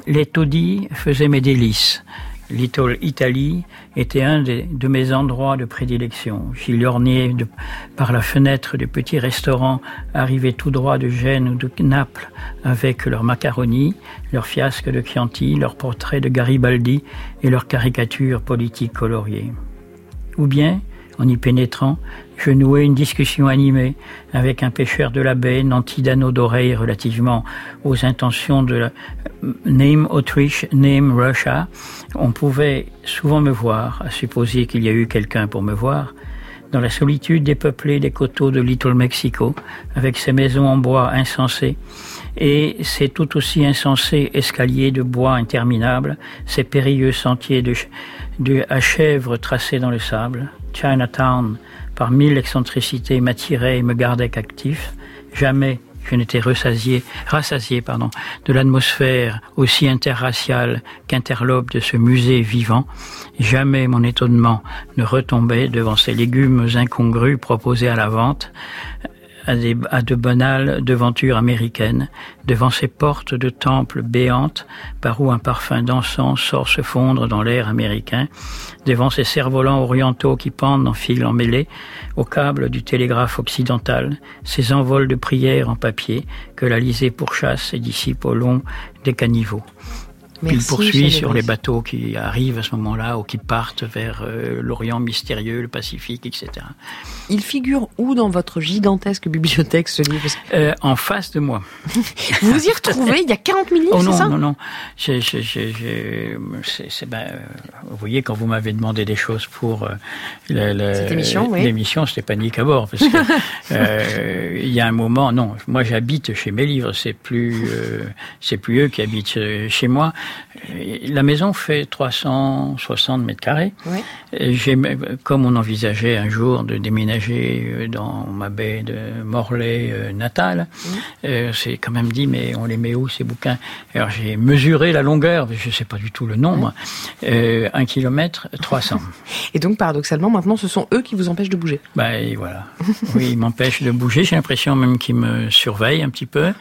les taudis faisaient mes délices. Little Italy était un des- de mes endroits de prédilection. J'y lorgnais de- par la fenêtre de petits restaurants arrivés tout droit de Gênes ou de Naples avec leurs macaronis, leurs fiasques de Chianti, leurs portraits de Garibaldi et leurs caricatures politiques coloriées. Ou bien, en y pénétrant, je nouais une discussion animée avec un pêcheur de la baie nanti d'anneaux d'oreilles relativement aux intentions de la Name Autriche, Name Russia. On pouvait souvent me voir, à supposer qu'il y a eu quelqu'un pour me voir, dans la solitude dépeuplée des coteaux de Little Mexico, avec ses maisons en bois insensées, et ses tout aussi insensés escaliers de bois interminables, ses périlleux sentiers de à chèvres tracés dans le sable. Chinatown, par mille excentricités, m'attirait et me gardait captif. Jamais je n'étais rassasié, de l'atmosphère aussi interraciale qu'interlope de ce musée vivant. Jamais mon étonnement ne retombait devant ces légumes incongrus proposés à la vente à, des- à de banales devantures américaines, devant ces portes de temples béantes par où un parfum d'encens sort se fondre dans l'air américain, devant ces cerfs-volants orientaux qui pendent en fil emmêlés au câble du télégraphe occidental, ces envols de prières en papier que l'Alizé pourchasse et dissipe au long des caniveaux. Merci, Il poursuit sur les bateaux qui arrivent à ce moment-là ou qui partent vers euh, l'Orient mystérieux, le Pacifique, etc. Il figure où dans votre gigantesque bibliothèque ce livre? Euh, en face de moi. Vous vous y retrouvez Il y a 40 000 livres, Oh c'est non, ça? non, non. J'ai- j'ai- j'ai- j'ai- c'est- c'est- ben, euh, vous voyez, quand vous m'avez demandé des choses pour euh, Cette émission, oui. l'émission, c'était panique à bord. Parce que il y a un moment, non, moi j'habite chez mes livres, c'est plus, c'est plus eux qui habitent chez moi. Euh, La maison fait 360 mètres carrés. Oui. J'ai, comme on envisageait un jour de déménager euh, dans ma baie de Morlaix euh, natale, euh, c'est quand même dit, mais on les met où ces bouquins? Alors j'ai mesuré la longueur, je ne sais pas du tout le nombre, euh, un kilomètre 300. Et donc, paradoxalement, maintenant, ce sont eux qui vous empêchent de bouger. Et voilà. Oui, ils m'empêchent de bouger. J'ai l'impression même qu'ils me surveillent un petit peu.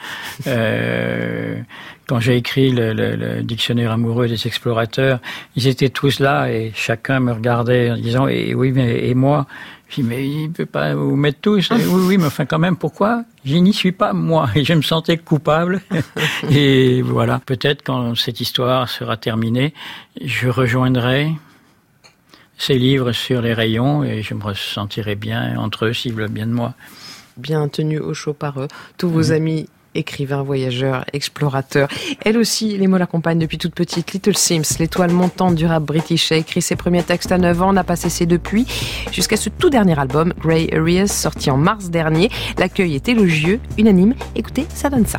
Quand j'ai écrit le, le- le dictionnaire amoureux des explorateurs, ils étaient tous là et chacun me regardait en disant et oui mais et moi? Je dis mais il peut pas vous mettre tous. Et oui oui mais enfin quand même pourquoi? Je n'y suis pas moi et je me sentais coupable. et voilà. Peut-être quand cette histoire sera terminée, je rejoindrai ces livres sur les rayons et je me ressentirai bien entre eux s'ils veulent bien de moi. Bien tenus au chaud par eux. Tous vos amis écrivains, voyageurs, explorateurs. Elle aussi, les mots l'accompagnent depuis toute petite. Little Sims, l'étoile montante du rap british, a écrit ses premiers textes à 9 ans, n'a pas cessé depuis, jusqu'à ce tout dernier album, Grey Areas, sorti en mars dernier. L'accueil est élogieux, unanime. Écoutez, ça donne ça.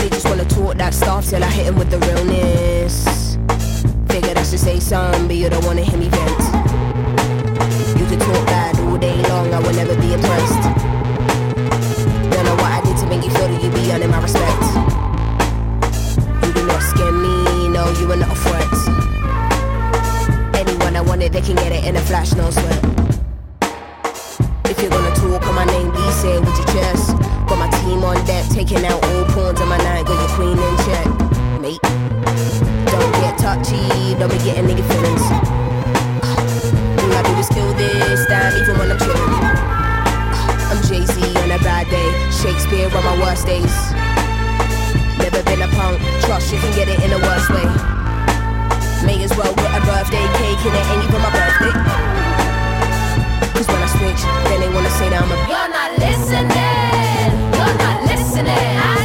They just talk that stuff till I hit 'em with the realness. Figured I should say something, but you don't wanna hear me vent. You could talk bad all day long, I will never be impressed. Don't know what I did to make you feel that you be earning my respect. You do not scare me, no, you are not a threat. Anyone I want it, they can get it in a flash, no sweat. If you're gonna talk on my name, please say it with your chest. Got my team on deck, taking out all pawns on my night, got your queen in check, mate. Don't get touchy, don't be getting nigga feelings. All I do is kill this, damn, even when I'm chillin'. I'm Jay Z on a bad day, Shakespeare on my worst days. Never been a punk, trust you can get it in the worst way. May as well get a birthday cake and it ain't even my birthday. Cause when I switch, then they wanna say that I'm a You're not listening. You're not listening. I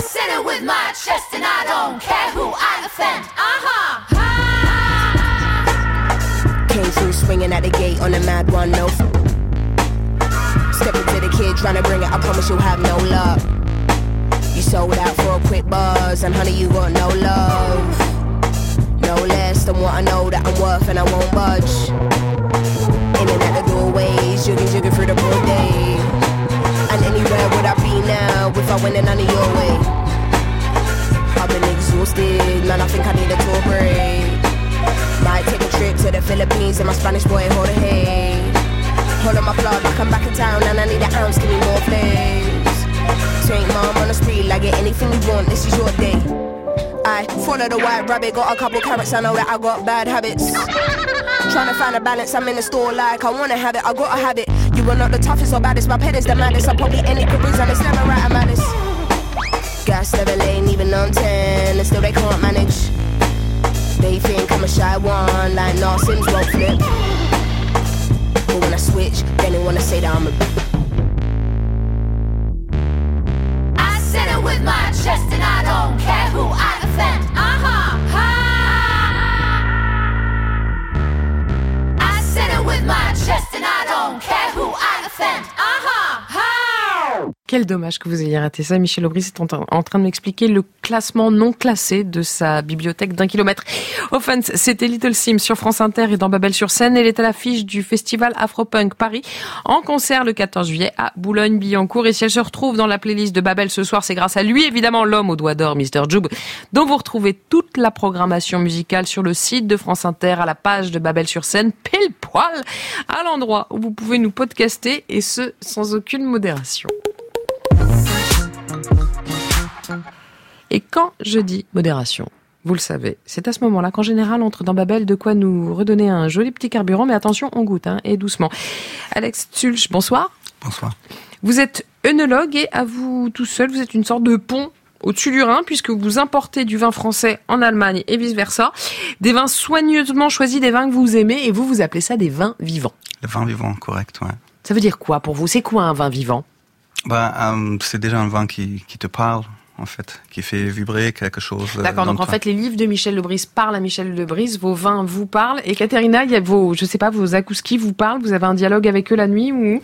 chest, and I don't care who I offend. Uh huh. Came through swinging at the gate on a mad one, no. Step into the kid trying to bring it, I promise you'll have no luck. You sold out for a quick buzz, and honey, you got no love. No less than what I know that I'm worth, and I won't budge. In and out the doorways, jigging, jigging through the broad day. And anywhere would I be now if I went in none of your way? Exhausted, man, I think I need a tour break. Might take a trip to the Philippines and my Spanish boy hold a hay. Hold on my plug like I'm back in town and I need an ounce, give me more flames. Take mom on the street, like get anything you want, this is your day. I follow the white rabbit, got a couple carrots, I know that I got bad habits. Trying to find a balance, I'm in the store like I wanna have it, I gotta have it. You are not the toughest or baddest, my pet is the maddest. I probably any careers and it's never right, I'm maddest. Gas level ain't even on 10, and still they can't manage. They think I'm a shy one, like no Sims won't flip. But when I switch, then they wanna say that I'm a I said it with my chest and I don't care who I offend. Uh-huh. Ha. I said it with my chest and I don't care who I offend. Quel dommage que vous ayez raté ça. Michel Aubry est en, train de m'expliquer le classement non classé de sa bibliothèque d'un kilomètre. Offense, c'était Little Sims sur France Inter et dans Babel-sur-Seine. Elle est à l'affiche du festival Afropunk Paris en concert le 14 juillet à Boulogne-Billancourt. Et si elle se retrouve dans la playlist de Babel ce soir, c'est grâce à lui, évidemment, l'homme au doigt d'or, Mr. Joub, dont vous retrouvez toute la programmation musicale sur le site de France Inter à la page de Babel-sur-Seine, pile poil à l'endroit où vous pouvez nous podcaster et ce, sans aucune modération. Et quand je dis modération, vous le savez, c'est à ce moment-là qu'en général entre dans Babel de quoi nous redonner un joli petit carburant, mais attention, on goûte, hein, et doucement. Alex Tulch, bonsoir. Bonsoir. Vous êtes œnologue et à vous tout seul, vous êtes une sorte de pont au-dessus du Rhin, puisque vous importez du vin français en Allemagne et vice-versa. Des vins soigneusement choisis, des vins que vous aimez, et vous, vous appelez ça des vins vivants. Le vin vivant, correct, ouais. Ça veut dire quoi pour vous? C'est quoi un vin vivant? Bah, euh, c'est déjà un vin qui, qui te parle, en fait, qui fait vibrer quelque chose. euh, D'accord, donc en fait, les livres de Michel Lebris parlent à Michel Lebris, vos vins vous parlent, et Katerina, il y a vos, je sais pas, vos akouskis vous parlent, vous avez un dialogue avec eux la nuit ou?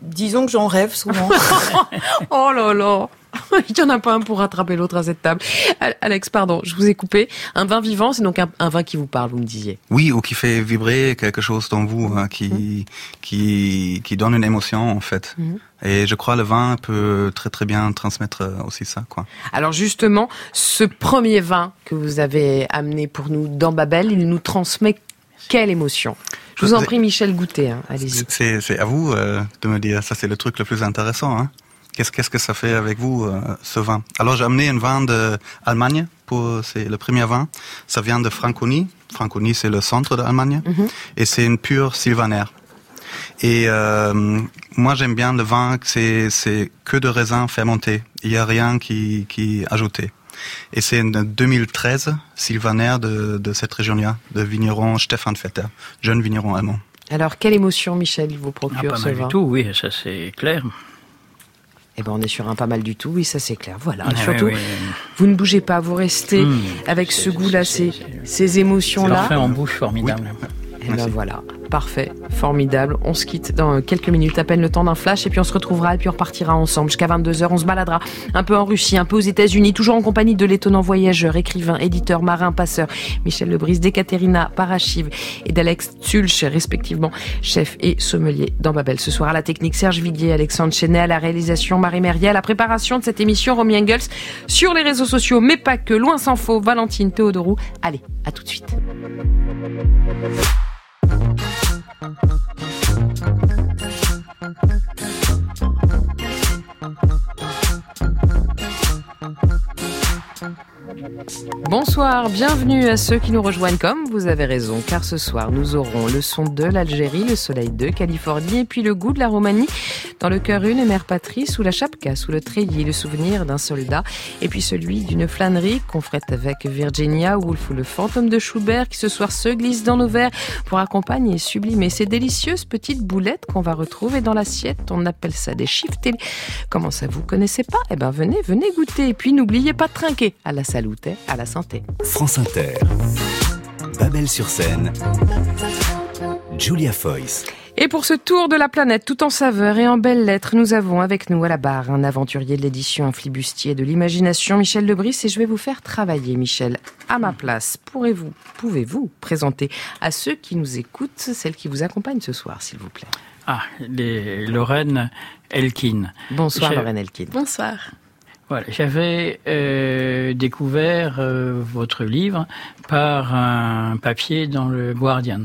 Disons que j'en rêve souvent. Oh là là Il y en a pas un pour rattraper l'autre à cette table. Al- Alex, pardon, je vous ai coupé. Un vin vivant, c'est donc un, un vin qui vous parle, vous me disiez. Oui, ou qui fait vibrer quelque chose dans vous, hein, qui, qui, qui donne une émotion, en fait. Mhm. Et je crois le vin peut très très bien transmettre euh, aussi ça, quoi. Alors justement, ce premier vin que vous avez amené pour nous dans Babel, il nous transmet quelle émotion? Je vous en prie, Michel, goûtez. Hein. Allez-y. C'est, c'est à vous euh, de me dire, ça c'est le truc le plus intéressant. Hein. Qu'est-ce, qu'est-ce que ça fait avec vous, euh, ce vin? Alors j'ai amené un vin d'Allemagne, c'est le premier vin. Ça vient de Franconie. Franconie, c'est le centre d'Allemagne. Mhm. Et c'est une pure sylvaner. Et euh, moi j'aime bien le vin, que c'est, c'est que de raisins fermentés. Il n'y a rien qui, qui est ajouté. Et c'est en 2013, sylvaner de, de cette région-là, de vigneron Stefan Vetter, jeune vigneron allemand. Alors, quelle émotion, Michel, il vous Ah, procure pas ce mal vin du tout, oui, ça c'est clair. Eh ben, on est sur un pas mal du tout, oui, ça c'est clair. Voilà. Ah, Surtout, oui, oui. vous ne bougez pas, vous restez Mmh. avec ce goût-là, ces, ces C'est émotions-là. parfait en bouche, formidable. Et ben voilà, parfait, formidable. On se quitte dans quelques minutes, à peine le temps d'un flash, et puis on se retrouvera, et puis on repartira ensemble jusqu'à 22h. On se baladera un peu en Russie, un peu aux États-Unis, toujours en compagnie de l'étonnant voyageur, écrivain, éditeur, marin, passeur, Michel Lebris, d'Ekaterina Parachiv et d'Alex Tulch, respectivement, chef et sommelier dans Babel. Ce soir à la technique, Serge Viguier, Alexandre Chenet, à la réalisation, Marie Merrier, à la préparation de cette émission, Romy Engels, sur les réseaux sociaux, mais pas que, loin s'en faut, Valentine Théodorou. Allez, à tout de suite. Thank you. Bonsoir, bienvenue à ceux qui nous rejoignent comme vous avez raison, car ce soir nous aurons le son de l'Algérie, le soleil de Californie et puis le goût de la Roumanie dans le cœur une mère patrie, sous la chapka, sous le treillis, le souvenir d'un soldat et puis celui d'une flânerie qu'on ferait avec Virginia Woolf ou le fantôme de Schubert qui ce soir se glisse dans nos verres pour accompagner et sublimer ces délicieuses petites boulettes qu'on va retrouver dans l'assiette. On appelle ça des shiftés. Comment ça vous connaissez pas? Eh ben venez, venez goûter et puis n'oubliez pas de trinquer à la à la santé. France Inter. Babel sur scène. Julia Foyce. Et pour ce tour de la planète tout en saveur et en belles lettres, nous avons avec nous à la barre un aventurier de l'édition, un flibustier de l'imagination, Michel Lebris, et je vais vous faire travailler, Michel, à ma place. Pourrez-vous, pouvez-vous présenter à ceux qui nous écoutent celle qui vous accompagne ce soir, s'il vous plaît? Ah, les Lorraine Elkin. Bonsoir, Lorraine Elkin. Bonsoir. Voilà, j'avais euh, découvert euh, votre livre par un papier dans le Guardian,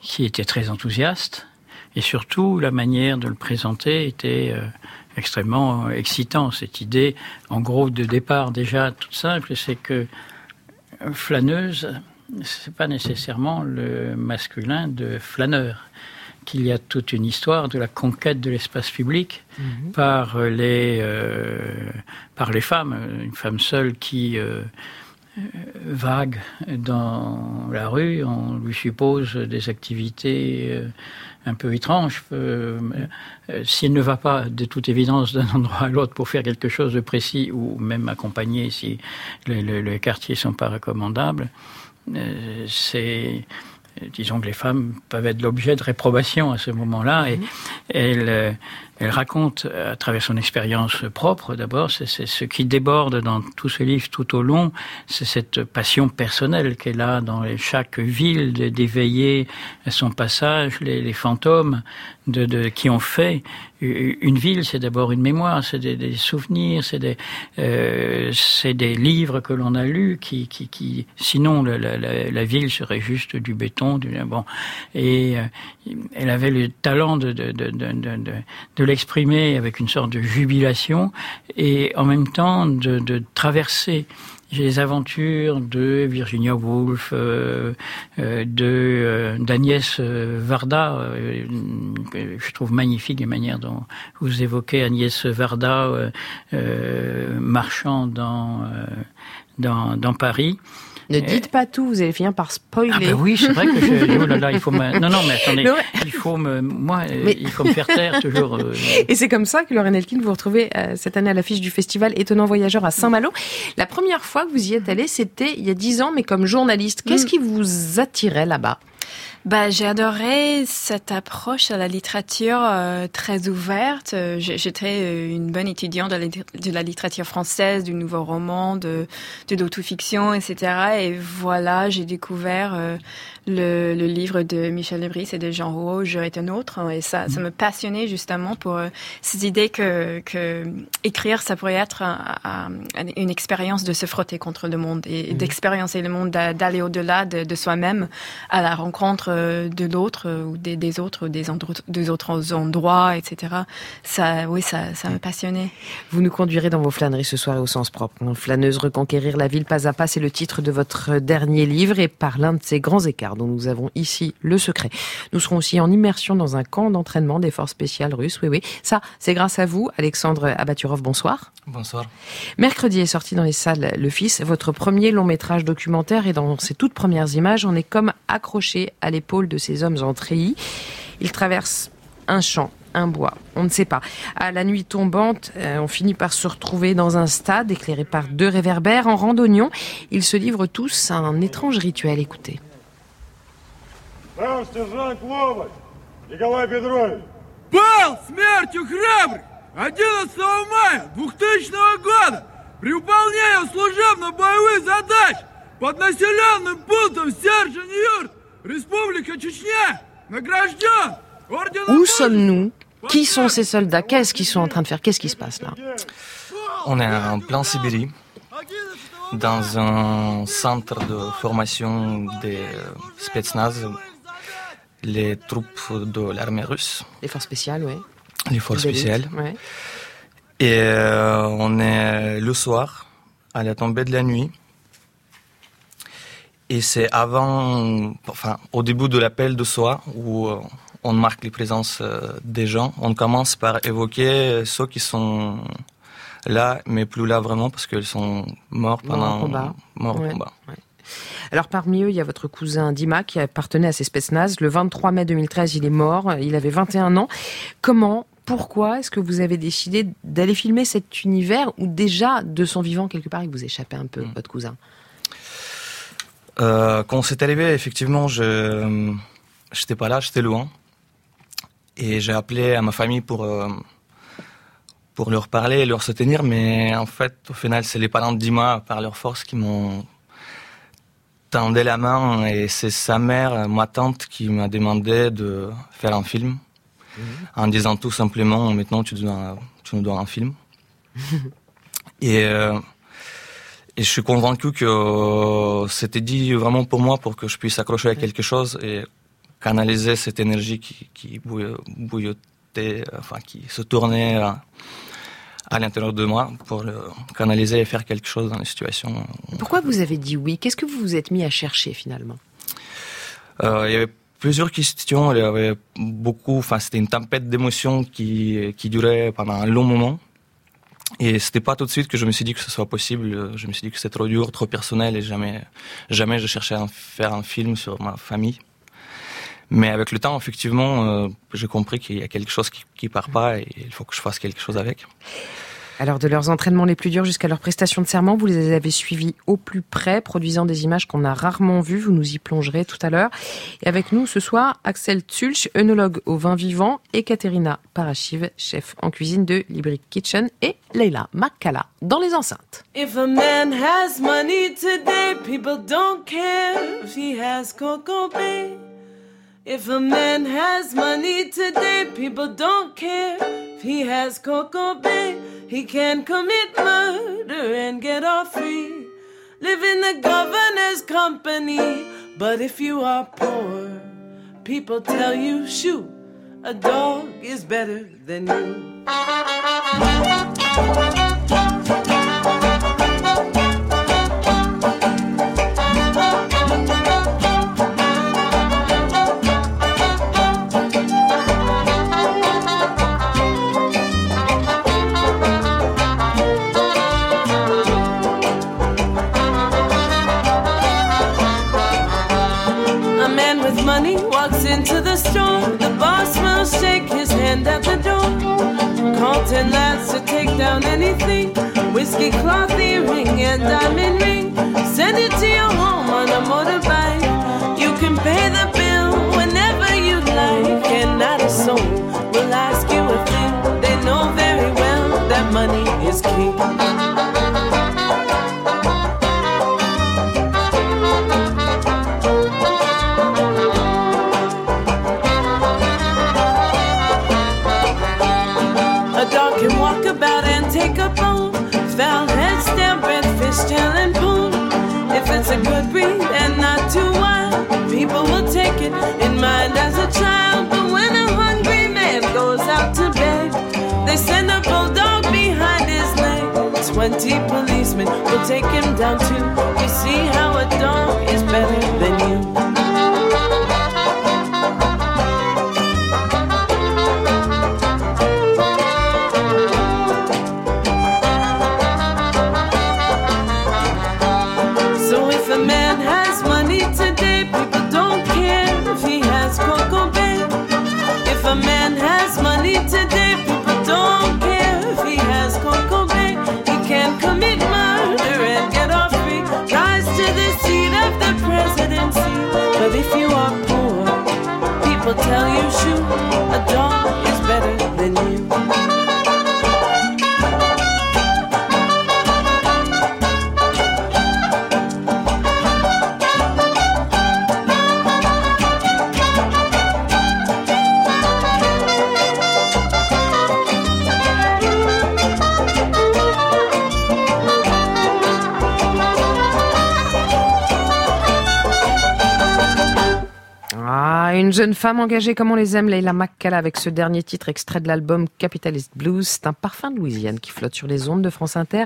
qui était très enthousiaste, et surtout la manière de le présenter était euh, extrêmement excitant. Cette idée, en gros, de départ déjà toute simple, c'est que euh, flâneuse, c'est pas nécessairement le masculin de flâneur qu'il y a toute une histoire de la conquête de l'espace public Mhm. par les euh, par les femmes, une femme seule qui euh, euh, vague dans la rue, on lui suppose des activités euh, un peu étranges. Euh, euh, si elle ne va pas de toute évidence d'un endroit à l'autre pour faire quelque chose de précis ou même accompagner si les, quartiers sont pas recommandables, euh, c'est disons que les femmes peuvent être l'objet de réprobation à ce moment-là et elle, euh, elle raconte à travers son expérience propre d'abord, c'est ce qui déborde dans tout ce livre tout au long, c'est cette passion personnelle qu'elle a dans les- chaque ville d'éveiller à son passage les, les fantômes de, de- qui ont fait une ville, c'est d'abord une mémoire, c'est des, des souvenirs, c'est des, euh, des livres que l'on a lus qui, qui, qui sinon la, la, la, ville serait juste du béton, du bon. Et euh, elle avait le talent de, de, de, de, de, l'exprimer avec une sorte de jubilation et en même temps de traverser les aventures de Virginia Woolf, euh, euh, de euh, d'Agnès Varda, je trouve magnifique la manière dont vous évoquez Agnès Varda marchant dans dans Paris. Ne dites pas tout, vous allez finir par spoiler. Ah ben oui, c'est vrai que je, oh là là, il faut me... Non, non, mais attendez, Non, il faut me... Moi, euh, Mais- il faut me faire taire toujours. euh, Et c'est comme ça que Lorraine Elkin, vous retrouvez euh, cette année à l'affiche du festival Étonnant Voyageur à Saint-Malo. La première fois que vous y êtes allé, c'était il y a dix ans, mais comme journaliste. Qu'est-ce Mm. qui vous attirait là-bas? Bah, j'ai adoré cette approche à la littérature euh, très ouverte. Euh, J'étais euh, une bonne étudiante de la, de la littérature française, du nouveau roman, de, de l'autofiction, etc. Et voilà, j'ai découvert euh, le, le livre de Michel Lebris et de Jean Rouault, Je est un autre. Et ça, ça me passionnait justement pour euh, cette idée que, que écrire, ça pourrait être un- un- une expérience de se frotter contre le monde et, et d'expériencer le monde, d'a- d'aller au-delà de, de soi-même à la rencontre euh, de l'autre euh, ou des, des autres, des, autres endroits, etc. Ça, oui, ça, ça me passionnait. Vous nous conduirez dans vos flâneries ce soir et au sens propre. Flâneuse reconquérir la ville pas à pas, c'est le titre de votre dernier livre et par l'un de ces grands écarts dont nous avons ici le secret. Nous serons aussi en immersion dans un camp d'entraînement des forces spéciales russes. Oui, oui. Ça, c'est grâce à vous, Alexandre Abaturov. Bonsoir. Bonsoir. Mercredi est sorti dans les salles Le Fils, votre premier long métrage documentaire et dans ses toutes premières images, on est comme accroché à l'épaule de ces hommes en treillis. Ils traversent un champ, un bois, on ne sait pas. À la nuit tombante, euh, on finit par se retrouver dans un stade éclairé par deux réverbères en randonnion. Ils se livrent tous à un étrange rituel. Écoutez. Прав сержант Ловаль, Николай Петрович. Пал смертью храбрый 11 мая 2000 года при выполнении служебно-боевых задач под населенным пунктом Сержень-Юрт, Республика Чечня, награжден орденом Où sommes-nous Qui sont ces soldats Qu'est-ce qu'ils sont en train de faire Qu'est-ce qui se passe là On est en plein Sibérie, dans un centre de formation des euh, Spetsnaz, les troupes de l'armée russe, Les forces spéciales, oui. les forces spéciales. ouais. Et euh, on est le soir, à la tombée de la nuit. Et c'est avant, enfin, au début de l'appel de soi, où euh, on marque les présences euh, des gens, on commence par évoquer ceux qui sont là, mais plus là vraiment, parce qu'ils sont morts pendant... au combat. Morts au combat. ouais. Alors parmi eux, il y a votre cousin Dima qui appartenait à ces Spetsnaz. Le 23 mai 2013, il est mort. Il avait 21 ans. Comment pourquoi est-ce que vous avez décidé d'aller filmer cet univers où déjà, de son vivant, quelque part, il vous échappait un peu, votre cousin? Euh, quand c'est arrivé, effectivement, je n'étais pas là, j'étais loin. Et j'ai appelé à ma famille pour, euh, pour leur parler et leur soutenir, mais en fait, au final, c'est les parents de Dima, par leur force, qui m'ont tendu la main et c'est sa mère, ma tante, qui m'a demandé de faire un film. En disant tout simplement maintenant tu, dois, tu nous dois un film. et, euh, et je suis convaincu que euh, c'était dit vraiment pour moi pour que je puisse accrocher à quelque chose et canaliser cette énergie qui, qui bouillotait, enfin qui se tournait à l'intérieur de moi pour le canaliser et faire quelque chose dans les situations. Pourquoi vous avez dit oui? Qu'est-ce que vous vous êtes mis à chercher finalement? Euh, Il y avait plusieurs questions. Il y avait beaucoup, enfin, c'était une tempête d'émotions qui, qui durait pendant un long moment. Et c'était pas tout de suite que je me suis dit que ce soit possible. Je me suis dit que c'était trop dur, trop personnel et jamais, jamais je cherchais à faire un film sur ma famille. Mais avec le temps, effectivement, euh, j'ai compris qu'il y a quelque chose qui, qui part pas et il faut que je fasse quelque chose avec. Alors, de leurs entraînements les plus durs jusqu'à leur prestation de serment, vous les avez suivis au plus près, produisant des images qu'on a rarement vues. Vous nous y plongerez tout à l'heure. Et avec nous ce soir, Axel Tulch, œnologue au vin vivant, et Katerina Parachiv, chef en cuisine de Libric Kitchen, et Leila Makala dans les enceintes. If a man has money today, people don't care if he has. If a man has money today, people don't care if he has Coco Bay. He can commit murder and get off free. Live in the governor's company. But if you are poor, people tell you, shoot, a dog is better than you. Ten lads to take down anything. Whiskey cloth earring and diamond ring. Send it to your home on a motorbike. You can pay the bill whenever you like. And not a soul will ask you a thing. They know very well that money is king. Fish, and. If it's a good breed and not too wild, people will take it in mind as a child. But when a hungry man goes out to bed, they send a bulldog behind his leg. Twenty policemen will take him down too. You see how a dog is better than you. Tell you, shoot, jeune femme engagée comme on les aime, Leila Makkala, avec ce dernier titre extrait de l'album Capitalist Blues. C'est un parfum de Louisiane qui flotte sur les ondes de France Inter.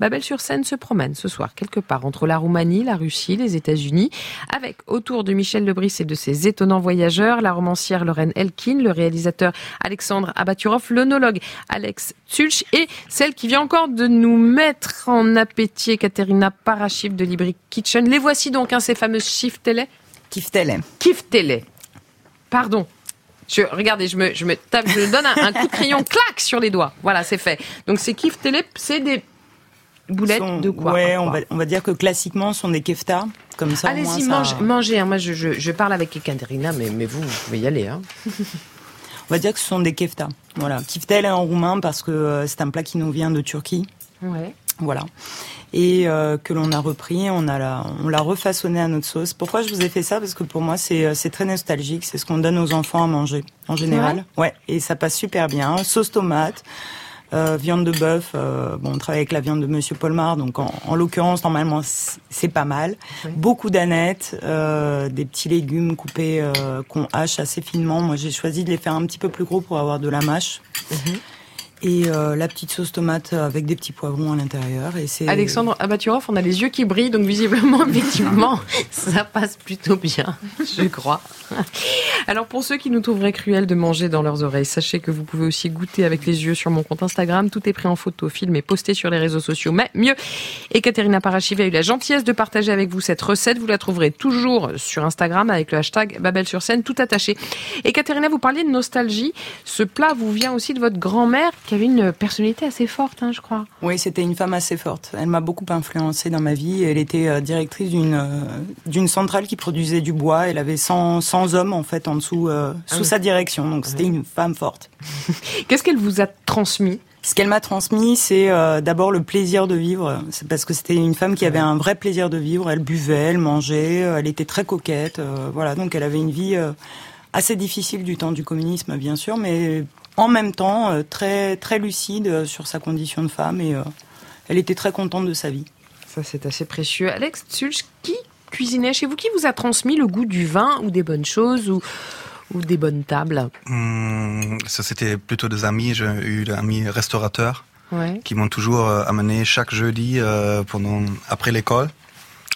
Babel sur scène se promène ce soir quelque part entre la Roumanie, la Russie, les États-Unis, avec autour de Michel Lebris et de ses étonnants voyageurs, la romancière Lorraine Elkin, le réalisateur Alexandre Abaturov, l'onologue Alex Tulch et celle qui vient encore de nous mettre en appétit, Katerina Parachiv de Libri Kitchen. Les voici donc, hein, ces fameuses chiffres télé. Kif télé. Kif télé. Pardon. Je, regardez, je me, je me tape, je donne un, un coup de crayon, clac, sur les doigts. Voilà, c'est fait. Donc ces kif télé, c'est des boulettes Sont- de quoi Ouais, on va, on va dire que classiquement, ce sont des keftas. Comme ça, Allez-y, ça- mange- mangez. hein. Moi, je, je, je parle avec Katerina, mais, mais vous, vous pouvez y aller. Hein. On va dire que ce sont des kefta. Voilà, kiftel en roumain parce que euh, c'est un plat qui nous vient de Turquie. Ouais. Voilà. Et euh, que l'on a repris, on a la, on l'a refaçonné à notre sauce. Pourquoi je vous ai fait ça? Parce que pour moi, c'est, euh, c'est très nostalgique. C'est ce qu'on donne aux enfants à manger, en général. Ouais. Et ça passe super bien. Sauce tomate, euh, viande de bœuf. euh, bon, on travaille avec la viande de Monsieur Polmar, donc en, en l'occurrence, normalement, c'est pas mal. Beaucoup d'anettes, euh, des petits légumes coupés euh, qu'on hache assez finement. Moi, j'ai choisi de les faire un petit peu plus gros pour avoir de la mâche. Et euh, la petite sauce tomate avec des petits poivrons à l'intérieur. Et c'est Alexandre Abaturov, on a les yeux qui brillent, donc visiblement, effectivement, ça passe plutôt bien, je crois. Alors pour ceux qui nous trouveraient cruels de manger dans leurs oreilles, sachez que vous pouvez aussi goûter avec les yeux sur mon compte Instagram. Tout est pris en photo, filmé, posté sur les réseaux sociaux. Mais mieux, Ekaterina Parachive a eu la gentillesse de partager avec vous cette recette. Vous la trouverez toujours sur Instagram avec le hashtag Babel sur scène, tout attaché. Ekaterina, vous parliez de nostalgie. Ce plat vous vient aussi de votre grand-mère qui avait une personnalité assez forte, hein, je crois. Oui, c'était une femme assez forte. Elle m'a beaucoup influencée dans ma vie. Elle était euh, directrice d'une euh, d'une centrale qui produisait du bois. Elle avait 100, 100 hommes en fait en dessous euh, sous oui. sa direction. Donc c'était une femme forte. Qu'est-ce qu'elle vous a transmis? Ce qu'elle m'a transmis, c'est euh, d'abord le plaisir de vivre. C'est parce que c'était une femme qui avait un vrai plaisir de vivre. Elle buvait, elle mangeait, elle était très coquette. euh, voilà, donc elle avait une vie assez difficile du temps du communisme, bien sûr, mais en même temps euh, très très lucide euh, sur sa condition de femme et euh, elle était très contente de sa vie. Ça, c'est assez précieux. Alex Tsulch, qui cuisinait chez vous? Qui vous a transmis le goût du vin ou des bonnes choses ou, ou des bonnes tables? Hum, ça, c'était plutôt des amis. J'ai eu des amis restaurateurs Ouais. qui m'ont toujours euh, amené chaque jeudi euh, pendant après l'école.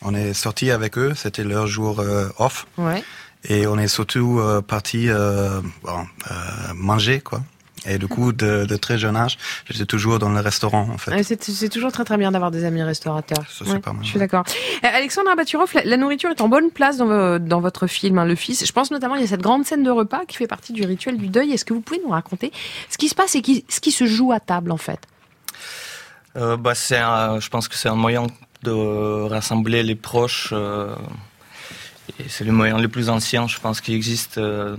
On est sorti avec eux, c'était leur jour euh, off. Ouais. Et on est surtout euh, parti euh, bon, euh, manger, quoi. Et du coup, de, de très jeune âge, j'étais toujours dans le restaurant, en fait. Ouais, C'est toujours très très bien d'avoir des amis restaurateurs. Ça, c'est pas mal, Je suis d'accord. Euh, Alexandre Abaturov, la, la nourriture est en bonne place dans, vo- dans votre film, hein, Le Fils. Je pense notamment il y a cette grande scène de repas qui fait partie du rituel du deuil. Est-ce que vous pouvez nous raconter ce qui se passe et qui, ce qui se joue à table en fait? Euh, bah, c'est un- je pense que c'est un moyen de rassembler les proches. euh, c'est le moyen le plus ancien, je pense, qui existe euh,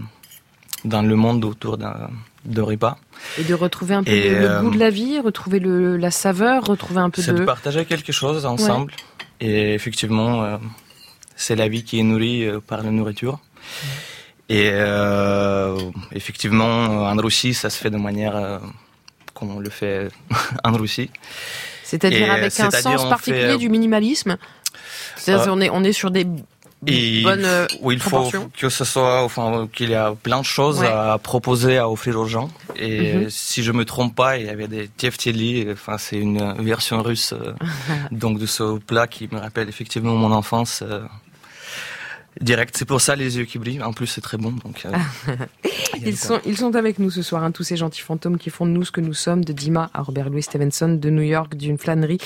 dans le monde autour d'un de repas. Et de retrouver un peu Et, le, le euh, goût de la vie, retrouver le, la saveur, retrouver un peu C'est de... de partager quelque chose ensemble. Et effectivement, euh, c'est la vie qui est nourrie par la nourriture. Et euh, effectivement, en Russie, ça se fait de manière comme on le fait en Russie. C'est-à-dire avec un sens particulier fait- du minimalisme? C'est-à-dire Euh, on est on est sur des Et bonnes euh, où il faut que ce soit, enfin, qu'il y a plein de choses Ouais. à proposer, à offrir aux gens. Et Mhm. si je me trompe pas, il y avait des tiefteli, enfin, c'est une version russe, euh, donc de ce plat qui me rappelle effectivement mon enfance. euh, direct, c'est pour ça les yeux qui brillent. En plus, c'est très bon, donc. euh, Ils quoi. sont, ils sont avec nous ce soir, hein, tous ces gentils fantômes qui font de nous ce que nous sommes, de Dima à Robert Louis Stevenson, de New York, d'une flânerie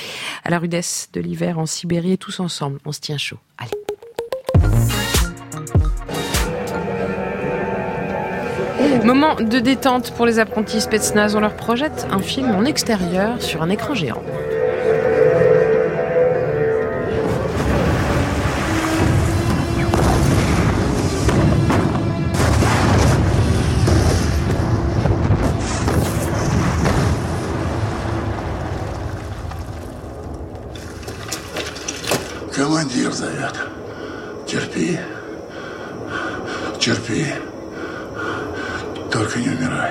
à la rudesse de l'hiver en Sibérie, et tous ensemble, on se tient chaud. Allez. Moment de détente pour les apprentis Spetsnaz. On leur projette un film en extérieur sur un écran géant. Командир зовет. Терпи. Терпи. Только не умирай.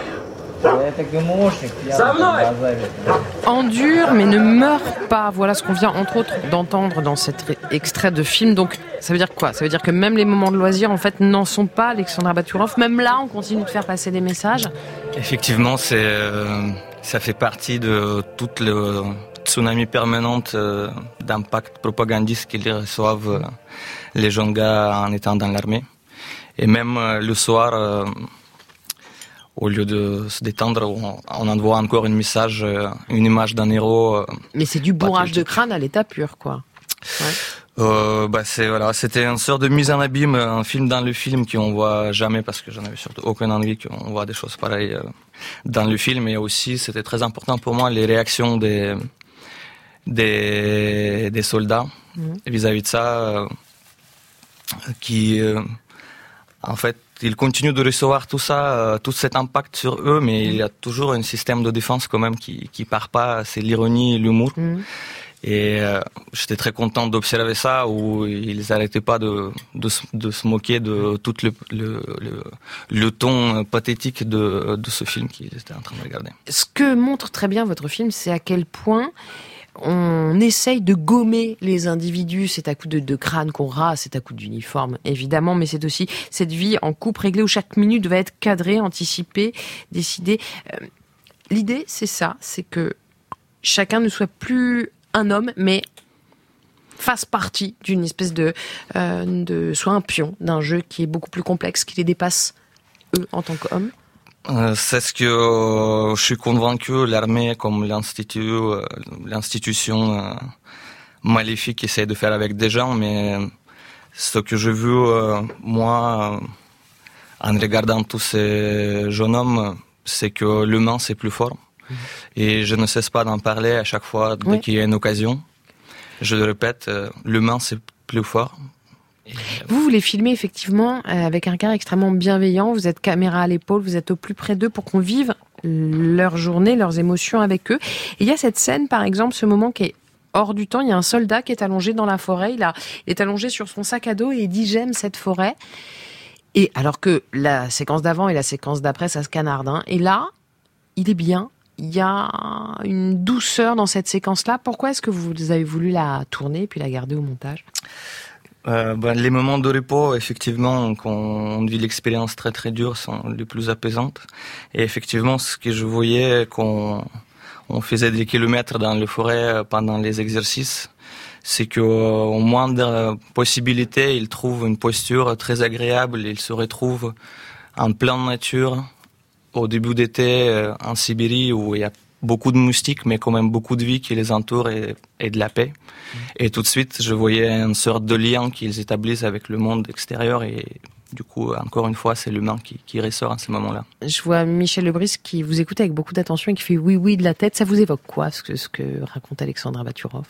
endure mais ne meurt pas. Voilà ce qu'on vient entre autres d'entendre dans cet ré- extrait de film. Donc ça veut dire quoi Ça veut dire que même les moments de loisir en fait n'en sont pas. Alexandra Baturov, même là on continue de faire passer des messages. Effectivement, c'est, euh, ça fait partie de toute le tsunami permanente euh, d'impact propagandiste qu'ils reçoivent euh, les jeunes gars en étant dans l'armée. Et même euh, le soir, euh, au lieu de se détendre, on, on envoie encore un message, euh, une image d'un héros. euh, Mais c'est du bourrage de crâne à l'état pur quoi. euh, bah c'est voilà, c'était une sorte de mise en abîme, un film dans le film qu'on voit jamais parce que j'en avais surtout aucune envie qu'on voit des choses pareilles dans le film. Et aussi, c'était très important pour moi les réactions des des, des soldats Mhm. vis-à-vis de ça, euh, qui euh, en fait, ils continuent de recevoir tout ça, euh, tout cet impact sur eux, mais il y a toujours un système de défense quand même qui qui part pas. C'est l'ironie, et l'humour. Et euh, j'étais très content d'observer ça, où ils n'arrêtaient pas de, de, se- de se moquer de tout le, le, le, le ton pathétique de, de ce film qu'ils étaient en train de regarder. Ce que montre très bien votre film, c'est à quel point on essaye de gommer les individus. C'est à coup de, crâne qu'on rase, c'est à coup d'uniforme, évidemment, mais c'est aussi cette vie en coupe réglée où chaque minute doit être cadrée, anticipée, décidée. Euh, L'idée, c'est ça, c'est que chacun ne soit plus un homme, mais fasse partie d'une espèce de, euh, de soit un pion d'un jeu qui est beaucoup plus complexe, qui les dépasse eux en tant qu'hommes. Euh, C'est ce que euh, je suis convaincu, l'armée comme l'institut, euh, l'institution maléfique essaie de faire avec des gens, mais ce que j'ai vu moi en regardant tous ces jeunes hommes, c'est que l'humain c'est plus fort. Et je ne cesse pas d'en parler à chaque fois dès Oui. qu'il y a une occasion. Je le répète, l'humain c'est plus fort. Vous, vous les filmez effectivement euh, avec un regard extrêmement bienveillant. Vous êtes caméra à l'épaule, vous êtes au plus près d'eux pour qu'on vive leur journée, leurs émotions avec eux. Et il y a cette scène, par exemple, ce moment qui est hors du temps. Il y a un soldat qui est allongé dans la forêt. Il est allongé sur son sac à dos et il dit j'aime cette forêt. Et alors que la séquence d'avant et la séquence d'après, ça se canarde. hein. Et là, il est bien. Il y a une douceur dans cette séquence-là. Pourquoi est-ce que vous avez voulu la tourner et puis la garder au montage? Euh, ben, les moments de repos, effectivement, quand on vit l'expérience très très dure, sont les plus apaisantes. Et effectivement, ce que je voyais quand on faisait des kilomètres dans les forêts pendant les exercices, c'est que euh, au moindre possibilité, ils trouvent une posture très agréable. Ils se retrouvent en pleine nature, au début d'été, euh, en Sibérie, où il y a beaucoup de moustiques, mais quand même beaucoup de vie qui les entoure et, et de la paix. Et tout de suite, je voyais une sorte de lien qu'ils établissent avec le monde extérieur et du coup, encore une fois, c'est l'humain qui, qui ressort à ce moment-là. Je vois Michel Lebris qui vous écoute avec beaucoup d'attention et qui fait oui, oui de la tête. Ça vous évoque quoi, ce que, ce que raconte Alexandra Baturov?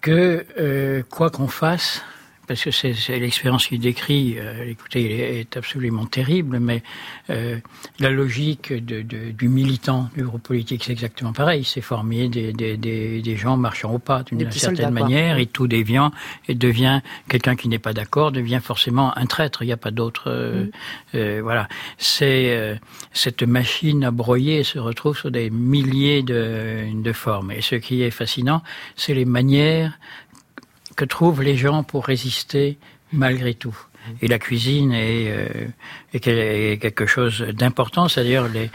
Que euh, quoi qu'on fasse, parce que c'est l'expérience qu'il décrit, euh, écoutez, il est, est absolument terrible, mais euh, la logique de, de- du militant du groupe politique, c'est exactement pareil. C'est former des, des, des, des gens marchant au pas d'une certaine manière, et tout déviant, et devient quelqu'un qui n'est pas d'accord, devient forcément un traître. Il n'y a pas d'autre. euh, euh, voilà. C'est euh, cette machine à broyer se retrouve sur des milliers de, de formes. Et ce qui est fascinant, c'est les manières que trouvent les gens pour résister malgré tout. Et la cuisine est, euh, est quel- est quelque chose d'important, c'est-à-dire les,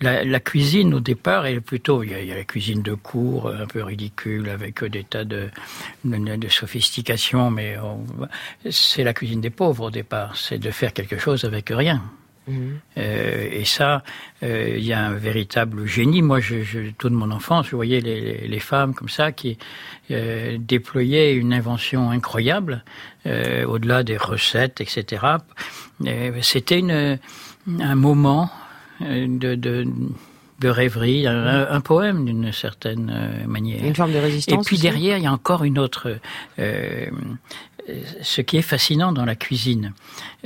la, la cuisine au départ est plutôt, il y, a, il y a la cuisine de cour un peu ridicule avec des tas de, de, de sophistication, mais c'est la cuisine des pauvres au départ, c'est de faire quelque chose avec rien. Euh, et ça, euh, il y a un véritable génie. Moi, je, je, toute mon enfance, je voyais les, femmes comme ça qui euh, déployaient une invention incroyable, au-delà des recettes, etc. C'était un moment de, de, de rêverie, un, un poème d'une certaine manière. Une forme de résistance Et puis derrière, il y a encore une autre. Euh, ce qui est fascinant dans la cuisine,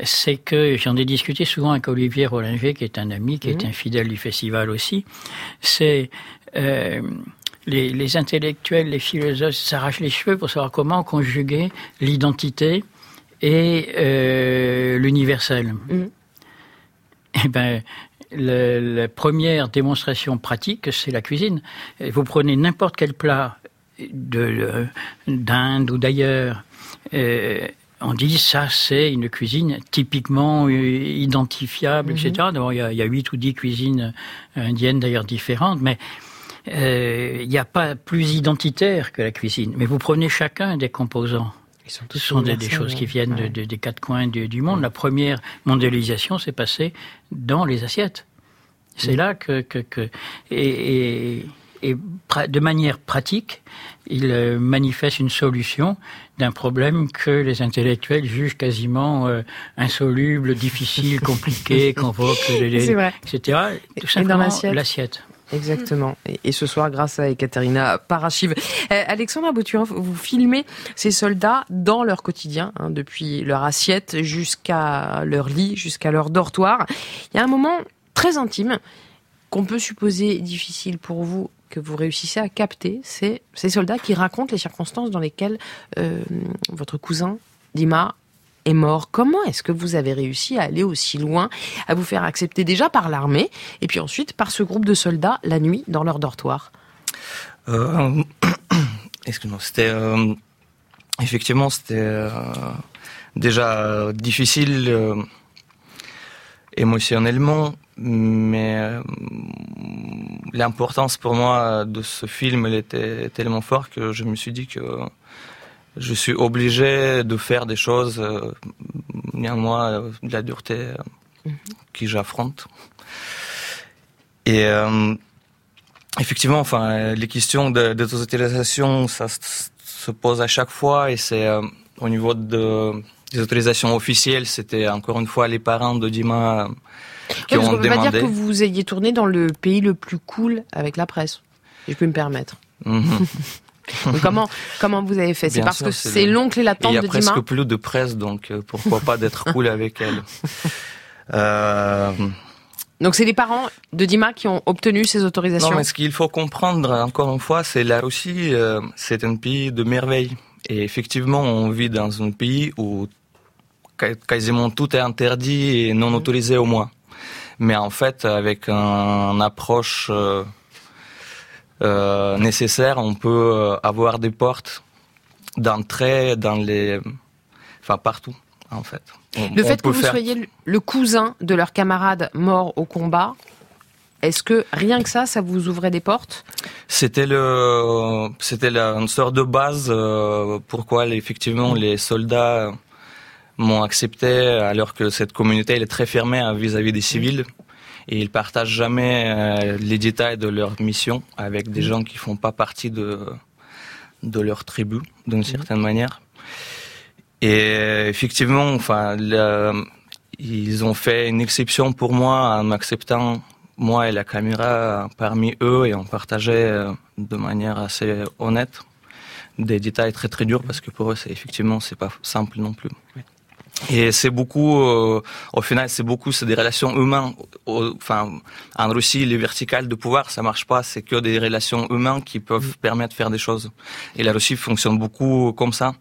c'est que j'en ai discuté souvent avec Olivier Rollinger, qui est un ami, qui est Mhm. un fidèle du festival aussi. C'est euh, les, les intellectuels, les philosophes s'arrachent les cheveux pour savoir comment conjuguer l'identité et euh, l'universel. Eh ben, la première démonstration pratique, c'est la cuisine. Vous prenez n'importe quel plat de- d'Inde ou d'ailleurs. Euh, on dit ça, c'est une cuisine typiquement euh, identifiable, etc. D'abord, il y, a, huit ou dix cuisines indiennes d'ailleurs différentes, mais euh, il n'y a pas plus identitaire que la cuisine. Mais vous prenez chacun des composants. Ce sont des, choses qui ouais. viennent de- de- des quatre coins du, du monde. La première mondialisation s'est passée dans les assiettes. C'est là que, que, que et, et, et pra- de manière pratique, il manifeste une solution d'un problème que les intellectuels jugent quasiment euh, insoluble, difficile, compliqué, convoque, les- C'est vrai. etc. Tout simplement l'assiette. Exactement. Et, et ce soir, grâce à Ekaterina Parachiv. Euh, Alexandra Bouturov, vous filmez ces soldats dans leur quotidien, hein, depuis leur assiette jusqu'à leur lit, jusqu'à leur dortoir. Il y a un moment très intime qu'on peut supposer difficile pour vous que vous réussissez à capter, c'est ces soldats qui racontent les circonstances dans lesquelles euh, votre cousin Dima est mort. Comment est-ce que vous avez réussi à aller aussi loin, à vous faire accepter déjà par l'armée, et puis ensuite par ce groupe de soldats la nuit dans leur dortoir? Euh, Excuse-moi, c'était euh, effectivement c'était euh, déjà difficile émotionnellement, mais euh, l'importance pour moi de ce film elle était tellement forte que je me suis dit que je suis obligé de faire des choses, euh, néanmoins de la dureté euh, que j'affronte. Et euh, effectivement, enfin, les questions de, de autorisations, ça se pose à chaque fois et c'est euh, au niveau de, des autorisations officielles, c'était encore une fois les parents de Dima qui Ouais, ont peut pas dire que vous ayez tourné dans le pays le plus cool avec la presse, si je peux me permettre. Mhm. Donc comment, comment vous avez fait? C'est parce sûr, que c'est c'est le- l'oncle et la Il tante y a de presque Dima plus de presse, donc euh, pourquoi pas d'être cool avec elle. Euh, Donc c'est les parents de Dima qui ont obtenu ces autorisations? Non, mais ce qu'il faut comprendre, encore une fois, c'est la Russie, euh, c'est un pays de merveille. Et effectivement, on vit dans un pays où quasiment tout est interdit et non autorisé au moins. Mais en fait, avec un approche euh, euh, nécessaire, on peut euh, avoir des portes d'entrée dans les, enfin partout, en fait. On- Le fait que vous faire- soyez le- cousin de leur camarade mort au combat, est-ce que rien que ça, ça vous ouvrait des portes? C'était le, c'était une sorte de base euh, pourquoi effectivement les soldats m'ont accepté alors que cette communauté elle est très fermée hein, vis-à-vis des civils. Et ils partagent jamais euh, les détails de leur mission avec des gens qui font pas partie de de leur tribu d'une certaine manière. Et effectivement, enfin, le- ils ont fait une exception pour moi en m'acceptant moi et la caméra parmi eux et on partageait euh, de manière assez honnête des détails très très durs parce que pour eux c'est effectivement c'est pas simple non plus. Et c'est beaucoup, euh, au final, c'est beaucoup, c'est des relations humaines. Enfin, en Russie, les verticales de pouvoir, ça marche pas. C'est que des relations humaines qui peuvent permettre de faire des choses. Et la Russie fonctionne beaucoup comme ça.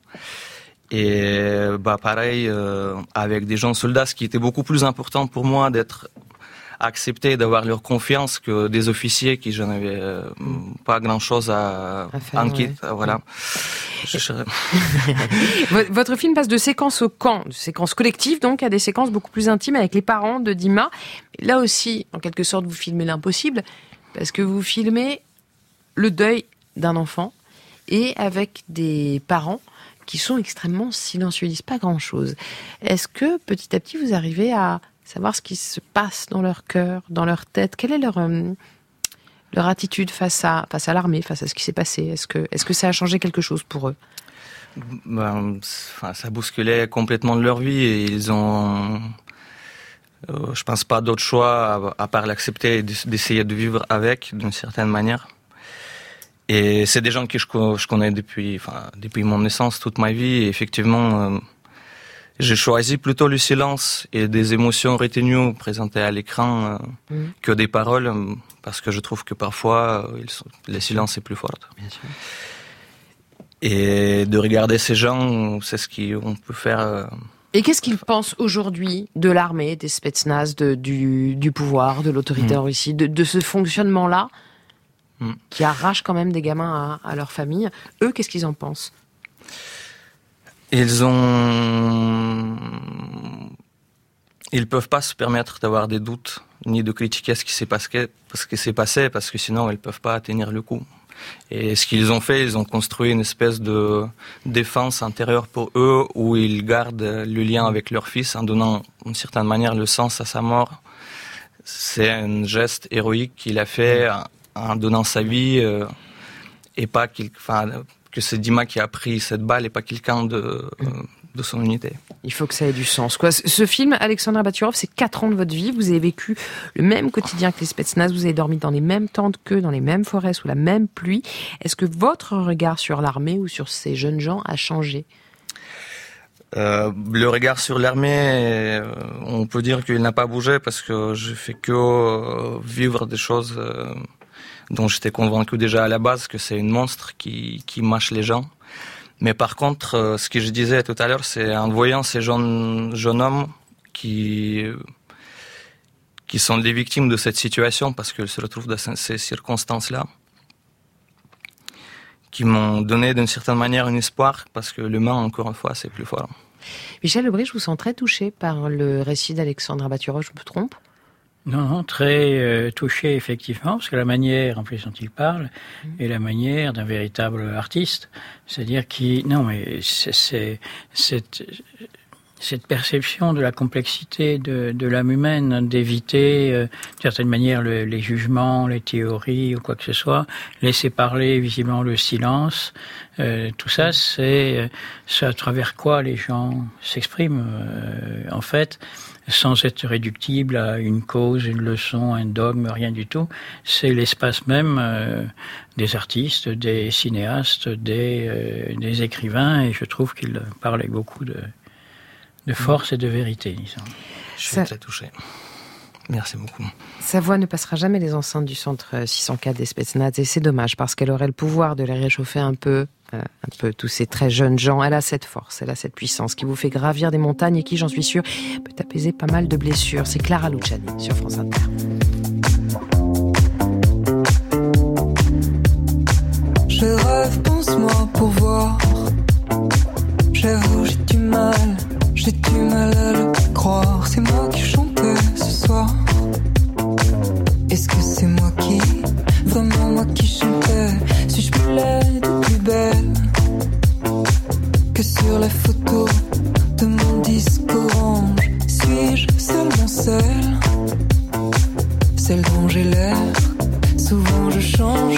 Et bah pareil euh, avec des gens soldats, ce qui était beaucoup plus important pour moi d'être accepté, d'avoir leur confiance que des officiers qui j'en avais euh, pas grand chose à, faire, enquête, voilà. Je- je- Vo- Votre film passe de séquence au camp, de séquences collectives donc, à des séquences beaucoup plus intimes avec les parents de Dima. Là aussi, en quelque sorte, vous filmez l'impossible, parce que vous filmez le deuil d'un enfant et avec des parents qui sont extrêmement silencieux, ils disent pas grand-chose. Est-ce que petit à petit vous arrivez à savoir ce qui se passe dans leur cœur, dans leur tête Quelle est leur euh, leur attitude face à face à l'armée, face à ce qui s'est passé? Est-ce que est-ce que ça a changé quelque chose pour eux? Ben, ça bousculait complètement leur vie et ils ont, euh, je pense pas d'autre choix à, part l'accepter et d'ess- d'essayer de vivre avec d'une certaine manière. Et c'est des gens que je, co- je connais depuis, enfin, depuis mon naissance, toute ma vie. Effectivement, euh, j'ai choisi plutôt le silence et des émotions retenues présentées à l'écran euh, Mhm. que des paroles, euh, parce que je trouve que parfois, euh, sont- le silence est plus fort. Et de regarder ces gens, c'est ce qu'on peut faire. euh, Et qu'est-ce qu'ils pensent aujourd'hui de l'armée, des spetsnaz, de, du, du pouvoir, de l'autorité Mm. en Russie, de, de ce fonctionnement-là Mm. qui arrache quand même des gamins à, à leur famille? Eux, qu'est-ce qu'ils en pensent? Ils ont, ils peuvent pas se permettre d'avoir des doutes ni de critiquer ce qui s'est passé, ce qui s'est passé, parce que sinon ils peuvent pas tenir le coup. Et ce qu'ils ont fait, ils ont construit une espèce de défense intérieure pour eux, où ils gardent le lien avec leur fils en donnant, d'une certaine manière, le sens à sa mort. C'est un geste héroïque qu'il a fait en, donnant sa vie, euh, et pas qu'il, que c'est Dima qui a pris cette balle et pas quelqu'un de, euh, de son unité. Il faut que ça ait du sens. Quoi. Ce film, Alexandra Baturov, c'est quatre ans de votre vie. Vous avez vécu le même quotidien que les Spetsnaz. Vous avez dormi dans les mêmes tentes que dans les mêmes forêts sous la même pluie. Est-ce que votre regard sur l'armée ou sur ces jeunes gens a changé? Euh, le regard sur l'armée, euh, on peut dire qu'il n'a pas bougé parce que je fais que vivre des choses euh, dont j'étais convaincu déjà à la base que c'est une monstre qui, qui mâche les gens. Mais par contre, euh, ce que je disais tout à l'heure, c'est en voyant ces jeunes, jeunes hommes qui, qui sont les victimes de cette situation parce qu'ils se retrouvent dans ces circonstances-là, qui m'ont donné d'une certaine manière un espoir parce que l'humain, encore une fois, c'est plus fort. Michel Lebris, je vous sens très touché par le récit d'Alexandra Baturov, je me trompe? Non, non, très euh, touché effectivement, parce que la manière en plus dont il parle est la manière d'un véritable artiste. C'est-à-dire qui, non, mais c'est c'est- cette, cette perception de la complexité de, de l'âme humaine, d'éviter euh, d'une certaine manière le- les jugements, les théories ou quoi que ce soit, laisser parler visiblement le silence, euh, tout ça c'est euh, ce à travers quoi les gens s'expriment euh, en fait sans être réductible à une cause, une leçon, un dogme, rien du tout. C'est l'espace même euh, des artistes, des cinéastes, des, euh, des écrivains, et je trouve qu'il parle avec beaucoup de, de force et de vérité, disons. Je suis Ça- très touché. Merci beaucoup. Sa voix ne passera jamais les enceintes du centre euh, 604 des Spetsnaz et c'est dommage parce qu'elle aurait le pouvoir de les réchauffer un peu, euh, un peu tous ces très jeunes gens. Elle a cette force, elle a cette puissance qui vous fait gravir des montagnes et qui, j'en suis sûre, peut apaiser pas mal de blessures. C'est Clara Luciani sur France Inter. Je rêve, pense-moi pour voir. J'avoue, j'ai du mal, j'ai du mal à le croire. C'est moi qui chantais ce soir. Est-ce que c'est moi qui, vraiment moi qui chantais ou plus belle que sur la photo de mon orange Suis-je seulement celle, celle dont j'ai l'air Souvent je change.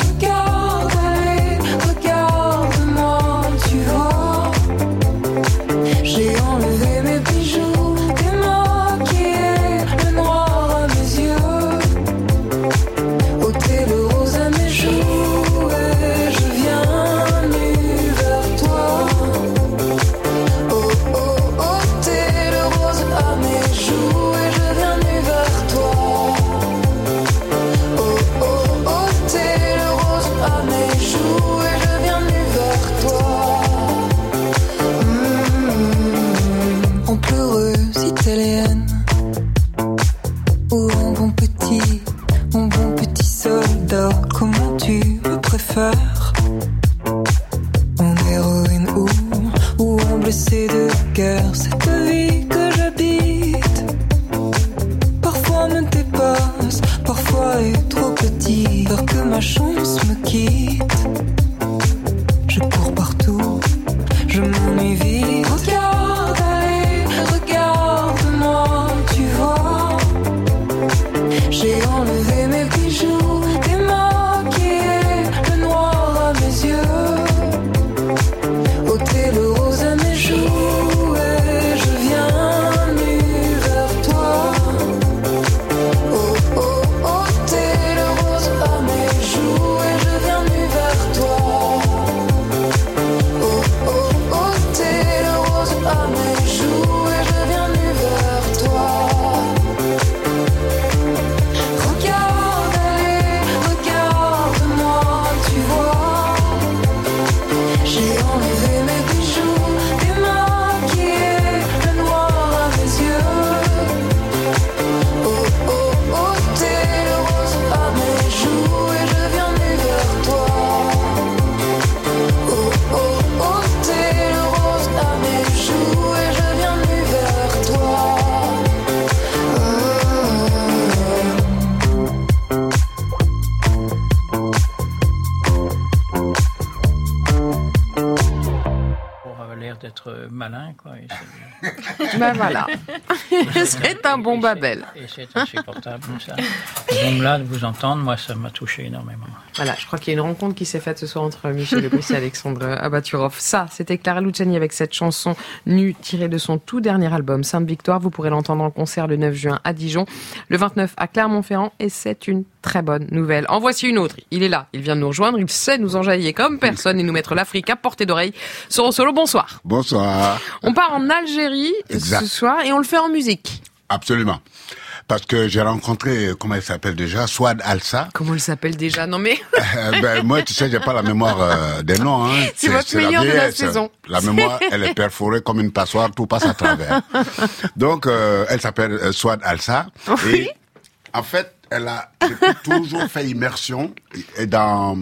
Ben voilà. c'est un bon Babel. Et c'est insupportable, ça. Donc là, de vous entendre, moi, ça m'a touché énormément. Voilà, je crois qu'il y a une rencontre qui s'est faite ce soir entre Michel Lebris et Alexandre Abaturov. Ça, c'était Clara Luciani avec cette chanson nue tirée de son tout dernier album Sainte Victoire. Vous pourrez l'entendre en concert le 9 juin à Dijon, le 29 à Clermont-Ferrand et c'est une très bonne nouvelle. En voici une autre. Il est là, il vient de nous rejoindre, il sait nous enjailler comme personne et nous mettre l'Afrique à portée d'oreille. Soro Solo, bonsoir. Bonsoir. On part en Algérie Exact. ce soir et on le fait en musique. Absolument. Parce que j'ai rencontré, comment elle s'appelle déjà, Swad Alsa. Comment elle s'appelle déjà? Non mais... Euh, ben, moi, tu sais, j'ai pas la mémoire euh, des noms. Hein. C'est votre meilleur de la saison. La mémoire, elle est perforée comme une passoire, tout passe à travers. Donc, euh, elle s'appelle euh, Swad Alsa. Et en fait, elle a toujours fait immersion dans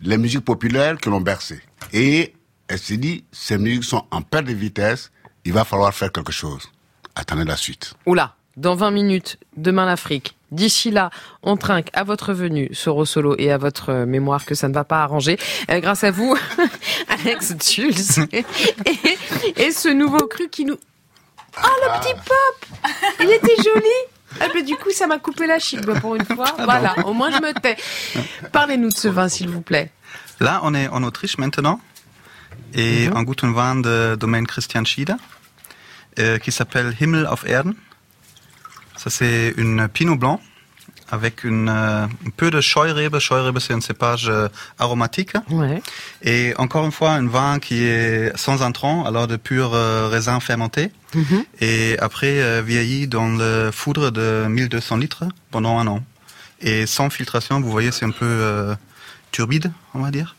les musiques populaires que l'on berçait. Et elle s'est dit, ces musiques sont en perte de vitesse, il va falloir faire quelque chose. Attendez la suite. Oula, dans 20 minutes, demain l'Afrique. D'ici là, on trinque à votre venue, Soro Solo, et à votre euh, mémoire que ça ne va pas arranger. Euh, grâce à vous, Alex Jules. Et, et ce nouveau cru qui nous... Oh, le petit pop Il était joli ah, mais du coup, ça m'a coupé la chic bah, pour une fois. Voilà, au moins je me tais. Parlez-nous de ce vin, s'il vous plaît. Là, on est en Autriche maintenant. Et un guten vin de domaine Christian Schieder, euh, qui s'appelle Himmel auf Erden. Ça, c'est une pinot blanc avec une, euh, un peu de Scheurebe. Scheurebe, c'est un cépage euh, aromatique. Ouais. Et encore une fois, un vin qui est sans intrants, alors de pur euh, raisin fermenté. Mhm. Et après, vieilli dans le foudre de 1200 litres pendant un an. Et sans filtration, vous voyez, c'est un peu turbide, on va dire.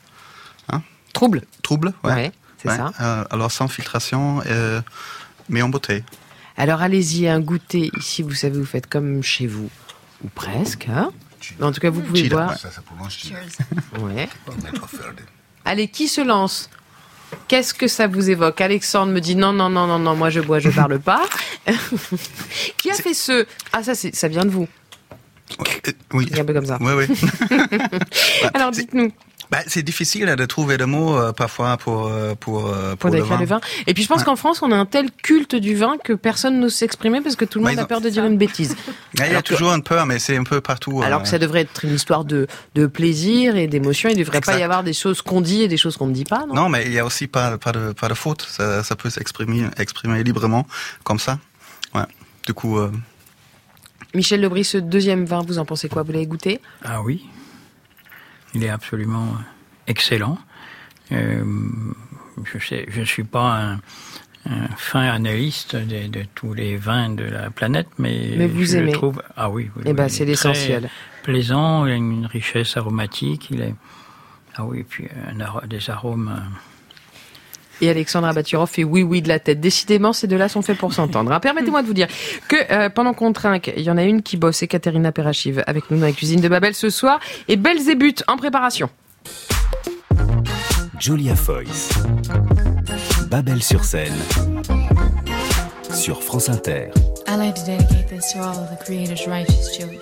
Hein? Trouble. Trouble, ouais. Ouais, c'est ça. Alors sans filtration, mais en bouteille. Alors allez-y, un goûter. Ici, vous savez, vous faites comme chez vous. Ou presque, hein En tout cas, vous pouvez voir. Ouais, Allez, qui se lance? Qu'est-ce que ça vous évoque? Alexandre me dit non, non, non, non, non, moi je bois, je parle pas. qui a fait ce? Ah, ça, ça vient de vous. Oui. Un peu comme ça. Oui, oui. Alors dites-nous. Bah, c'est difficile de trouver des mots euh, parfois pour euh, pour euh, Pour le décrire le vin. Et puis je pense Ouais. qu'en France, on a un tel culte du vin que personne n'ose s'exprimer parce que tout le Bah, monde a peur de dire une bêtise. Il y a Alors que- toujours une peur, mais c'est un peu partout. Alors euh, que ça devrait être une histoire de, de plaisir et d'émotion. Il ne devrait pas y avoir des choses qu'on dit et des choses qu'on ne dit pas, non, Non, mais il y a aussi pas pas de pas de faute. Ça, ça peut s'exprimer exprimer librement comme ça. Ouais. Du coup, euh, Michel Lebris, ce deuxième vin, vous en pensez quoi? Vous l'avez goûté? Ah oui, il est absolument euh, excellent. Euh, je je suis pas un, un fin analyste de, de tous les vins de la planète, mais, Mais vous je le aimez. trouve. Ah oui, oui, Eh ben, c'est l'essentiel. Plaisant, il a une richesse aromatique, il est. Ah oui, puis un des arômes. Et Alexandre Abaturov fait oui, oui de la tête. Décidément, ces deux-là sont faits pour s'entendre. hein. Permettez-moi de vous dire que euh, pendant qu'on trinque, il y en a une qui bosse, c'est Katerina Perachiv, avec nous dans la cuisine de Babel ce soir. Et Belzébuth en préparation. Julia Foyce. Babel sur scène. Sur France Inter. I like to dedicate this to all of the Creator's righteous children.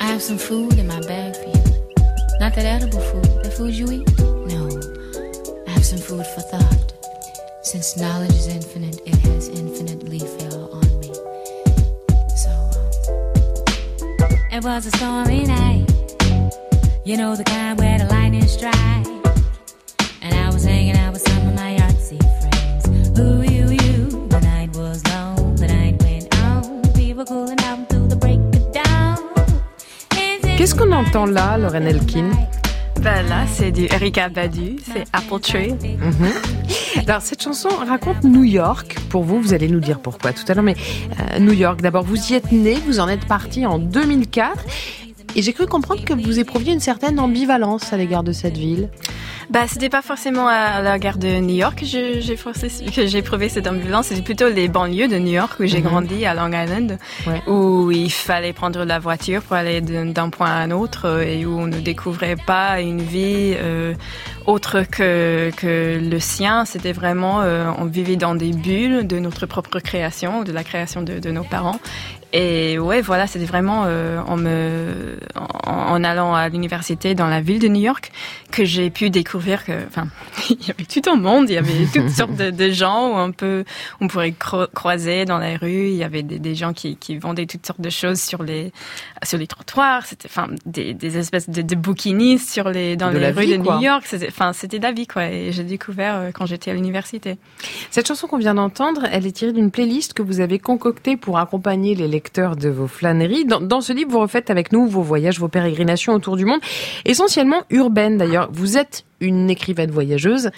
I have some food in my bag for you. Not that edible food, the food you eat. No, I have some food for thought. Since knowledge is infinite, it has infinitely fell on me. So, uh, it was a stormy night. You know the kind where the lightning strikes. And I was hanging out with some of my artsy friends. Ooh, you, you. The night was long, the night went on. We were cooling down through the break of dawn. Qu'est-ce qu'on entend là, Lorraine Elkin Ben là, c'est du Erika Badu, c'est Apple Tree. Mhm. Alors cette chanson raconte New York. Pour vous, vous allez nous dire pourquoi tout à l'heure. Mais euh, New York, d'abord, vous y êtes né, vous en êtes parti en 2004. Et j'ai cru comprendre que vous éprouviez une certaine ambivalence à l'égard de cette ville. Bah, c'était pas forcément à la gare de New York que j'ai forcé, que j'ai éprouvé cette ambulance. C'était plutôt les banlieues de New York où j'ai Mhm. grandi à Long Island, Ouais. où il fallait prendre la voiture pour aller d'un d'un point à un autre euh, et où on ne découvrait pas une vie euh, autre que, que le sien. C'était vraiment, euh, on vivait dans des bulles de notre propre création, de la création de, de nos parents. Et ouais, voilà, c'était vraiment euh, en me, en, en allant à l'université dans la ville de New York que j'ai pu découvrir que, enfin, il y avait tout un monde, il y avait toutes sortes de, de gens où on peut, on pourrait cro- croiser dans la rue. Il y avait des, des gens qui, qui vendaient toutes sortes de choses sur les, sur les trottoirs. C'était, enfin, des, des espèces de, de bouquinistes sur les, dans De les rues vie, de quoi. New York. C'était, enfin, c'était la vie, quoi. Et j'ai découvert euh, quand j'étais à l'université. Cette chanson qu'on vient d'entendre, elle est tirée d'une playlist que vous avez concoctée pour accompagner les lecteurs de vos flâneries. Dans, dans ce livre, vous refaites avec nous vos voyages, vos pérégrinations autour du monde, essentiellement urbaines d'ailleurs. Vous êtes une écrivaine voyageuse,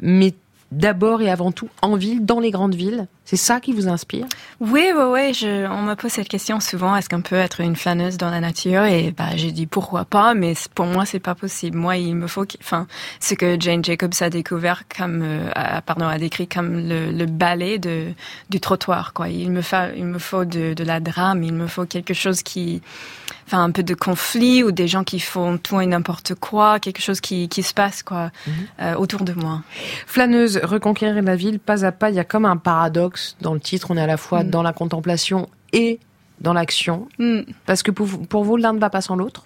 mais d'abord et avant tout en ville, dans les grandes villes. C'est ça qui vous inspire? Oui, oui, oui. Je, on me pose cette question souvent. Est-ce qu'on peut être une flâneuse dans la nature? Et bah, j'ai dit pourquoi pas, mais pour moi, c'est pas possible. Moi, il me faut, enfin, ce que Jane Jacobs a découvert comme, euh, a- pardon, a décrit comme le, le ballet du trottoir. Quoi. Il me faut, il me faut de la drame. Il me faut quelque chose qui, enfin, un peu de conflit ou des gens qui font tout et n'importe quoi, quelque chose qui, qui se passe, quoi, euh, autour de moi. Flâneuse, reconquérir la ville pas à pas, il y a comme un paradoxe dans le titre. On est à la fois Mm. dans la contemplation et dans l'action. Mm. Parce que pour vous, pour vous l'un ne va pas sans l'autre?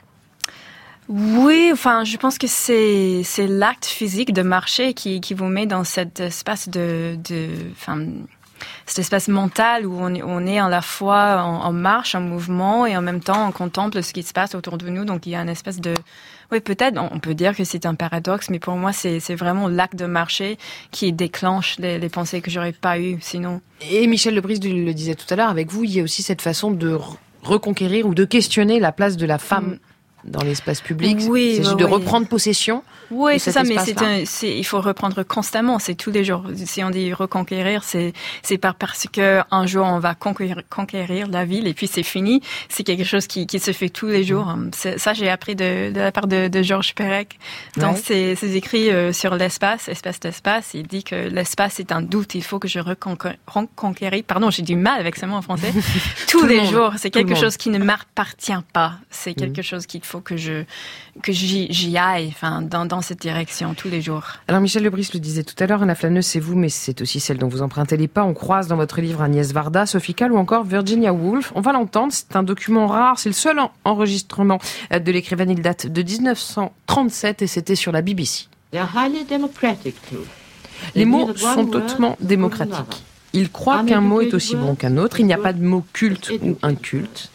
Oui, enfin, je pense que c'est c'est l'acte physique de marcher qui qui vous met dans cet espace de de enfin cet espace mental où on est, on est à la fois en, en marche, en mouvement et en même temps on contemple ce qui se passe autour de nous. Donc il y a une espèce de oui, peut-être, on peut dire que c'est un paradoxe, mais pour moi, c'est vraiment l'acte de marcher qui déclenche les, les pensées que j'aurais pas eues sinon. Et Michel Lebris le disait tout à l'heure, avec vous, il y a aussi cette façon de re- reconquérir ou de questionner la place de la femme dans l'espace public. Oui, il s'agit de oui. reprendre possession. Oui, c'est ça, mais un, il faut reprendre constamment, c'est tous les jours. Si on dit reconquérir, c'est, c'est pas parce que un jour on va conquérir, conquérir la ville et puis c'est fini. C'est quelque chose qui, qui se fait tous les jours. Mm. Ça, j'ai appris de, de la part de, de Georges Perec dans Ouais. ses, ses écrits sur l'espace, espace d'espace. Il dit que l'espace est un doute. Il faut que je reconqué- reconquérir. Pardon, j'ai du mal avec ce mot en français. tous les monde, jours, c'est le quelque chose qui ne m'appartient pas. C'est Mm. quelque chose qu'il faut que je que j'y, j'y aille, enfin, dans, dans cette direction tous les jours. Alors Michel Lebris le disait tout à l'heure, la flâneuse c'est vous, mais c'est aussi celle dont vous empruntez les pas. On croise dans votre livre Agnès Varda, Sophie Calle ou encore Virginia Woolf. On va l'entendre, c'est un document rare, c'est le seul en- enregistrement de l'écrivaine. Il date de 1937 et c'était sur la BBC. Les mots sont hautement démocratiques. Ils croient qu'un mot est aussi bon qu'un autre. Il n'y a pas de mot culte ou inculte.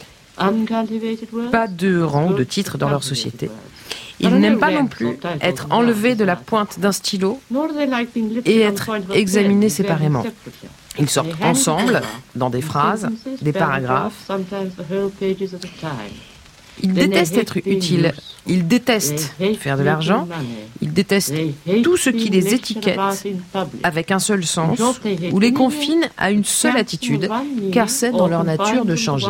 Pas de rang ou de titre dans leur société. Ils n'aiment pas non plus être enlevés de la pointe d'un stylo et être examinés séparément. Ils sortent ensemble, dans des phrases, des paragraphes. Ils détestent être utiles. Ils détestent faire de l'argent. Ils détestent tout ce qui les étiquette avec un seul sens ou les confine à une seule attitude, car c'est dans leur nature de changer.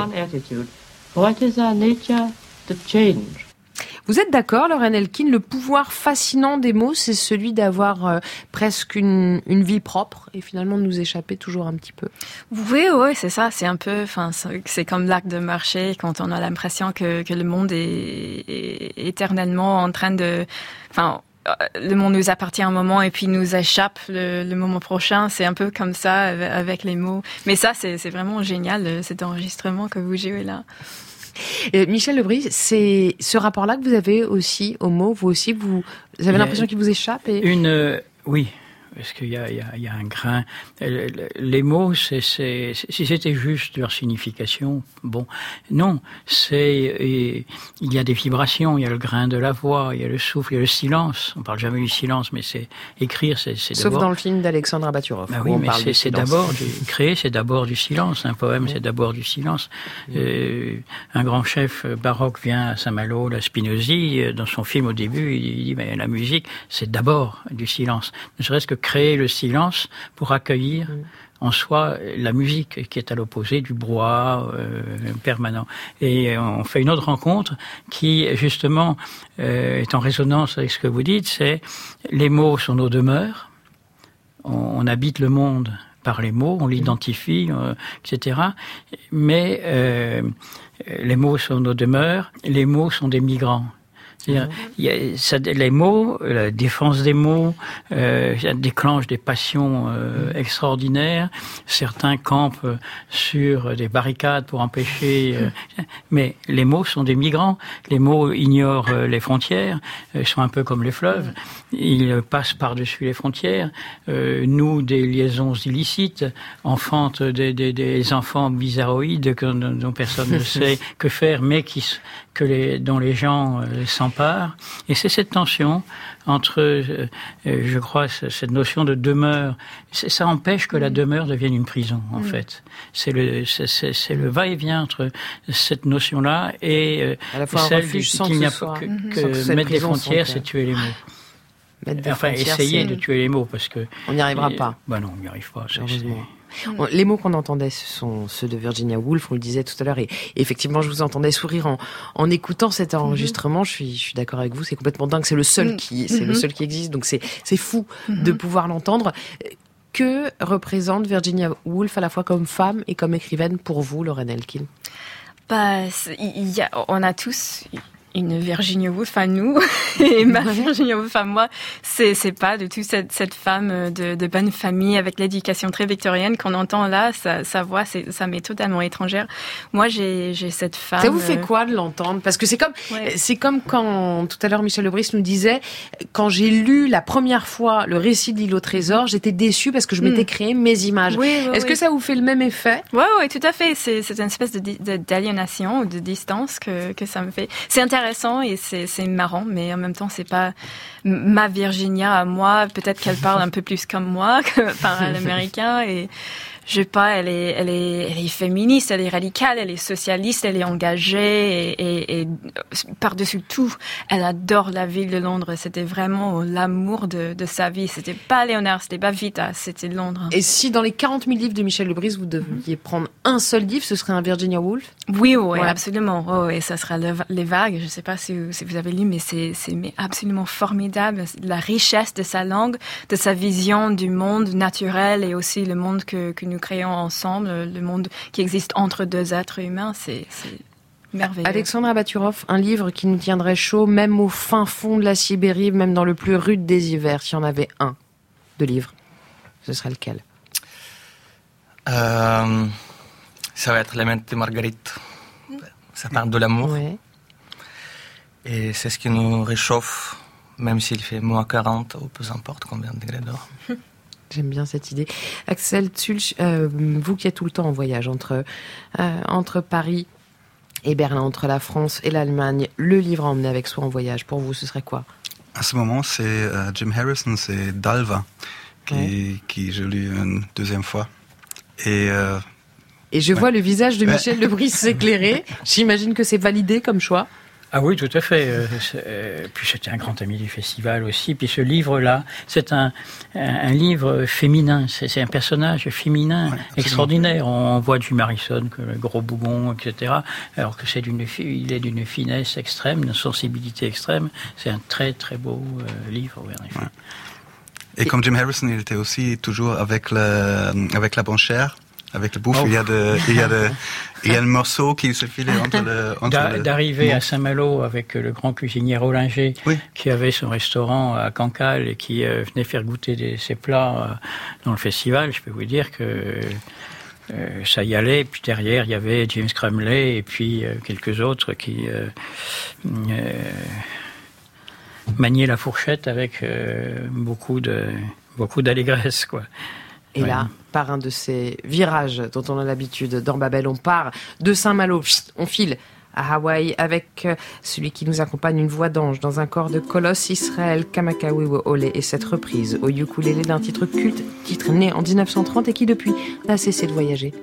Vous êtes d'accord, Lorraine Elkin, le pouvoir fascinant des mots, c'est celui d'avoir euh, presque une, une vie propre et finalement de nous échapper toujours un petit peu. Oui, oui, c'est ça. C'est un peu, enfin, c'est comme l'acte de marcher quand on a l'impression que, que le monde est, est éternellement en train de, enfin, le monde nous appartient un moment et puis nous échappe le, le moment prochain. C'est un peu comme ça avec- les mots. Mais ça, c'est vraiment génial, euh, cet enregistrement que vous jouez là. Et Michel Lebris, c'est ce rapport-là que vous avez aussi aux mots, vous aussi, vous, vous avez l'impression qu'il vous échappe et... Une, euh, oui, parce qu'il y a, y, y un grain. Euh, Les mots, c'est, si c'était juste leur signification, bon, non, c'est, et il y a des vibrations, il y a le grain de la voix, il y a le souffle, il y a le silence. On parle jamais du silence, mais c'est écrire, c'est, c'est Sauf d'abord. dans le film d'Alexandre Abaturov. Ben où oui, mais c'est, d'abord du, créer, c'est d'abord du silence. Un poème, c'est d'abord du silence. Euh, un grand chef baroque vient à Saint-Malo, la Spinozzi, euh, dans son film au début, il dit mais la musique, c'est d'abord du silence. Ne serait-ce que créer le silence pour accueillir en soi la musique qui est à l'opposé du brouhaha euh, permanent. Et on fait une autre rencontre qui justement euh, est en résonance avec ce que vous dites, c'est les mots sont nos demeures on, on habite le monde par les mots, on l'identifie, euh, etc. Mais euh, les mots sont nos demeures, les mots sont des migrants. C'est-à-dire, les mots, la défense des mots, euh, déclenche des passions euh, extraordinaires. Certains campent sur des barricades pour empêcher. euh, mais les mots sont des migrants. Les mots ignorent euh, les frontières. euh, Ils sont un peu comme les fleuves. Ils euh, passent par-dessus les frontières. Euh, nous, des liaisons illicites, enfantent des, des, des enfants bizarroïdes que- dont personne ne sait que faire, mais qui, que les, dont les gens euh, s'emparent. Et c'est cette tension entre, euh, euh, je crois, ce- cette notion de demeure. Ça empêche que la demeure devienne une prison, en Mm. fait. C'est le, c'est- va-et-vient entre cette notion-là et euh, À la fois celle qu'il n'y a pas que, Mhm. soit mettre des frontières, c'est tuer les mots. Mettre des enfin, essayer de tuer les mots parce que On n'y arrivera pas. Bah non, on n'y arrive pas. c'est- Heureusement. On- Les mots qu'on entendait, ce sont ceux de Virginia Woolf, on le disait tout à l'heure, et effectivement, je vous entendais sourire en, en écoutant cet enregistrement. Je suis, je suis d'accord avec vous, c'est complètement dingue. C'est le seul Mhm. qui, c'est le Mhm. seul qui existe, donc c'est, c'est fou de Mhm. pouvoir l'entendre. Que représente Virginia Woolf à la fois comme femme et comme écrivaine pour vous, Lorraine Elkin? Bah, y a, on a tous une Virginia Woolf à nous et ma Virginia Woolf à moi, c'est c'est pas du tout cette, cette femme de, de bonne famille avec l'éducation très victorienne qu'on entend là. Sa, sa voix, ça m'est totalement étrangère. Moi, j'ai cette femme. Ça vous fait euh, quoi de l'entendre? Parce que c'est comme, c'est comme quand tout à l'heure Michel Lebris nous disait, quand j'ai lu la première fois le récit de l'île au trésor, j'étais déçue parce que je m'étais Mm. créé mes images. Oui, oui, Est-ce oui. que ça vous fait le même effet? Ouais, ouais, tout à fait. C'est, une espèce de, di- de- d'aliénation ou de distance que, que ça me fait. C'est intéressant et c'est, marrant, mais en même temps, c'est pas ma Virginia à moi. Peut-être qu'elle parle un peu plus comme moi que par un américain et je sais pas, elle est, elle est, elle est féministe, elle est radicale, elle est socialiste, elle est engagée et, et, et par-dessus tout, elle adore la ville de Londres. C'était vraiment l'amour de, de sa vie. C'était pas Léonard, c'était pas Vita, c'était Londres. Et si dans les 40 000 livres de Michel Lebris, vous deviez prendre un seul livre, ce serait un Virginia Woolf? Oui, oui, Ouais. absolument. Oh, et ça sera le- les vagues. Je sais pas si vous, si vous avez lu, mais c'est absolument formidable. La richesse de sa langue, de sa vision du monde naturel et aussi le monde que, que nous créons ensemble, le monde qui existe entre deux êtres humains, c'est merveilleux. Alexandra Baturov, un livre qui nous tiendrait chaud, même au fin fond de la Sibérie, même dans le plus rude des hivers. S'il y en avait un de livre, ce serait lequel? Euh, ça va être Lamette de Marguerite. Ça parle de l'amour. Et c'est ce qui nous réchauffe, même s'il fait moins 40 ou peu importe combien de degrés dehors. J'aime bien cette idée. Axel Zulch, euh, vous qui êtes tout le temps en voyage entre, euh, entre Paris et Berlin, entre la France et l'Allemagne, le livre à emmener avec soi en voyage, pour vous, ce serait quoi? À ce moment, c'est euh, Jim Harrison, c'est Dalva, qui, qui je lis une deuxième fois. Et, Et je Ouais. vois le visage de. Michel Lebris s'éclairer. J'imagine que c'est validé comme choix. Ah oui, tout à fait. Euh, euh, puis c'était un grand ami du festival aussi. Puis ce livre-là, c'est un, un, livre féminin. C'est un personnage féminin extraordinaire. On voit Jim Harrison, que le gros bougon, etc. Alors que c'est d'une, il est d'une finesse extrême, d'une sensibilité extrême. C'est un très très beau euh, livre, oui, en effet. et comme Jim Harrison, il était aussi toujours avec, le, avec la bonchère, avec le bouffe. Oh. Il, y a de, il, y a de, il y a le morceau qui se filait entre le. entre le- D'arriver à Saint-Malo avec le grand cuisinier Rollinger, qui avait son restaurant à Cancale et qui euh, venait faire goûter des- ses plats euh, dans le festival, je peux vous dire que euh, ça y allait. Puis derrière, il y avait James Crumley et puis euh, quelques autres qui euh, maniaient la fourchette avec beaucoup de beaucoup d'allégresse, quoi. Et Ouais. là, par un de ces virages dont on a l'habitude dans Babel, on part de Saint-Malo, on file à Hawaï avec euh, celui qui nous accompagne, une voix d'ange dans un corps de colosse, Israël Kamakawiwo Ole, et cette reprise au ukulélé d'un titre culte, titre né en 1930 et qui depuis n'a cessé de voyager.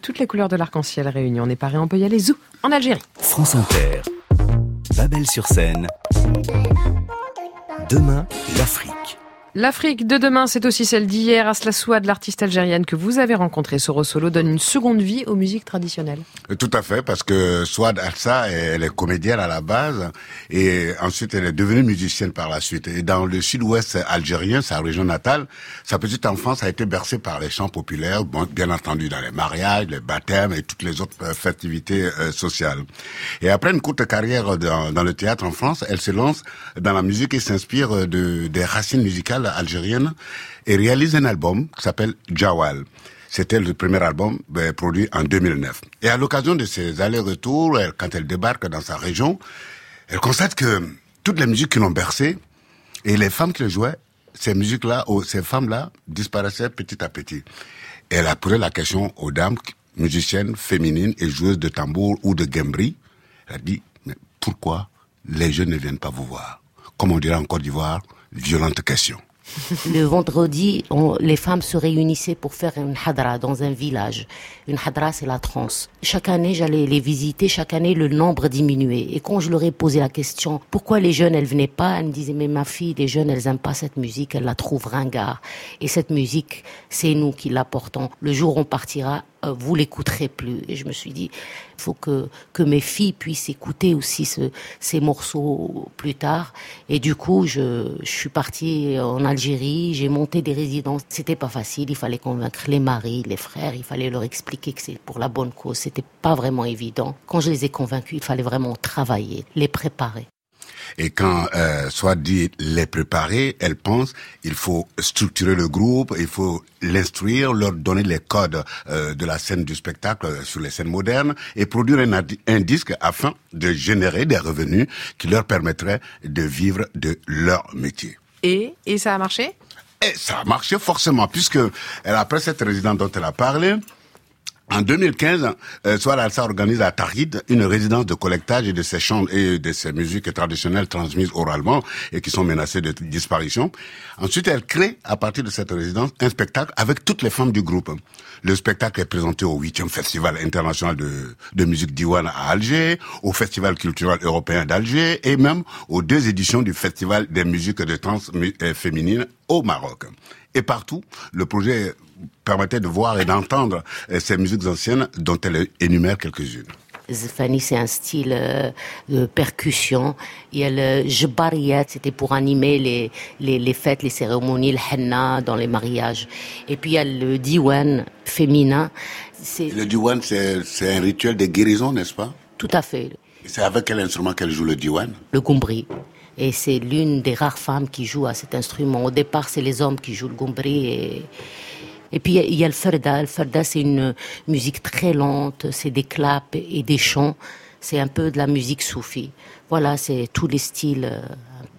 Toutes les couleurs de l'arc-en-ciel réunies. On est paré, on peut y aller. Zou, en Algérie. France Inter. Babel sur scène. Demain, l'Afrique. L'Afrique de demain, c'est aussi celle d'hier. Asla Souad, l'artiste algérienne que vous avez rencontrée, Soro Solo, donne une seconde vie aux musiques traditionnelles. Tout à fait, parce que Swad Alsa, elle est comédienne à la base, et ensuite elle est devenue musicienne par la suite. Et dans le sud-ouest algérien, sa région natale, sa petite enfance a été bercée par les chants populaires, bien entendu dans les mariages, les baptêmes et toutes les autres euh, festivités euh, sociales. Et après une courte carrière dans, dans le théâtre en France, elle se lance dans la musique et s'inspire de, des racines musicales algériennes et réalise un album qui s'appelle Jawal. C'était le premier album ben, produit en 2009. Et à l'occasion de ces allers-retours, quand elle débarque dans sa région, elle constate que toutes les musiques qui l'ont bercée et les femmes qui le jouaient, ces musiques-là, ou ces femmes-là, disparaissaient petit à petit. Et elle a posé la question aux dames musiciennes féminines et joueuses de tambour ou de gambri. Elle a dit, mais pourquoi les jeunes ne viennent pas vous voir? Comme on dirait en Côte d'Ivoire, violente question. Le vendredi, les femmes se réunissaient pour faire une hadra dans un village. Une hadra, c'est la transe. Chaque année, j'allais les visiter. Chaque année, le nombre diminuait. Et quand je leur ai posé la question, pourquoi les jeunes, elles venaient pas, elles me disaient, mais ma fille, les jeunes, elles aiment pas cette musique, elles la trouvent ringard. Et cette musique, c'est nous qui l'apportons. Le jour où on partira, euh, vous l'écouterez plus. Et je me suis dit, il faut que, que mes filles puissent écouter aussi ce, ces morceaux plus tard. Et du coup, je, je suis partie en Algérie, j'ai monté des résidences. C'était pas facile, il fallait convaincre les maris, les frères, il fallait leur expliquer que c'est pour la bonne cause. C'était pas vraiment évident. Quand je les ai convaincus, il fallait vraiment travailler, les préparer. Et quand euh, soit dit les préparer, elle pense il faut structurer le groupe, il faut l'instruire, leur donner les codes euh, de la scène du spectacle euh, sur les scènes modernes et produire un, un disque afin de générer des revenus qui leur permettraient de vivre de leur métier. Et, et ça a marché? Et ça a marché forcément, puisque elle, après cette résidence dont elle a parlé, en 2015, euh, Soar Alsa organise à Tahrid une résidence de collectage et de ses chants et de ses musiques traditionnelles transmises oralement et qui sont menacées de disparition. Ensuite, elle crée, à partir de cette résidence, un spectacle avec toutes les femmes du groupe. Le spectacle est présenté au 8e Festival international de, de musique diwan à Alger, au Festival culturel européen d'Alger et même aux deux éditions du Festival des musiques de trans euh, féminines au Maroc. Et partout, le projet permettait de voir et d'entendre euh, ces musiques anciennes dont elle énumère quelques-unes. Zfani, c'est un style euh, de percussion. Il y a le jbariyat, c'était pour animer les, les, les fêtes, les cérémonies, le henna dans les mariages. Et puis il y a le diwan féminin. Le diwan, c'est un rituel de guérison, n'est-ce pas? Tout à fait C'est avec quel instrument qu'elle joue le diwan? Le gumbri. Et c'est l'une des rares femmes qui joue à cet instrument. Au départ, c'est les hommes qui jouent le gumbri. Et, et puis, il y a- le farda. Le farda, c'est une musique très lente. C'est des claps et des chants. C'est un peu de la musique soufie. Voilà, c'est tous les styles euh,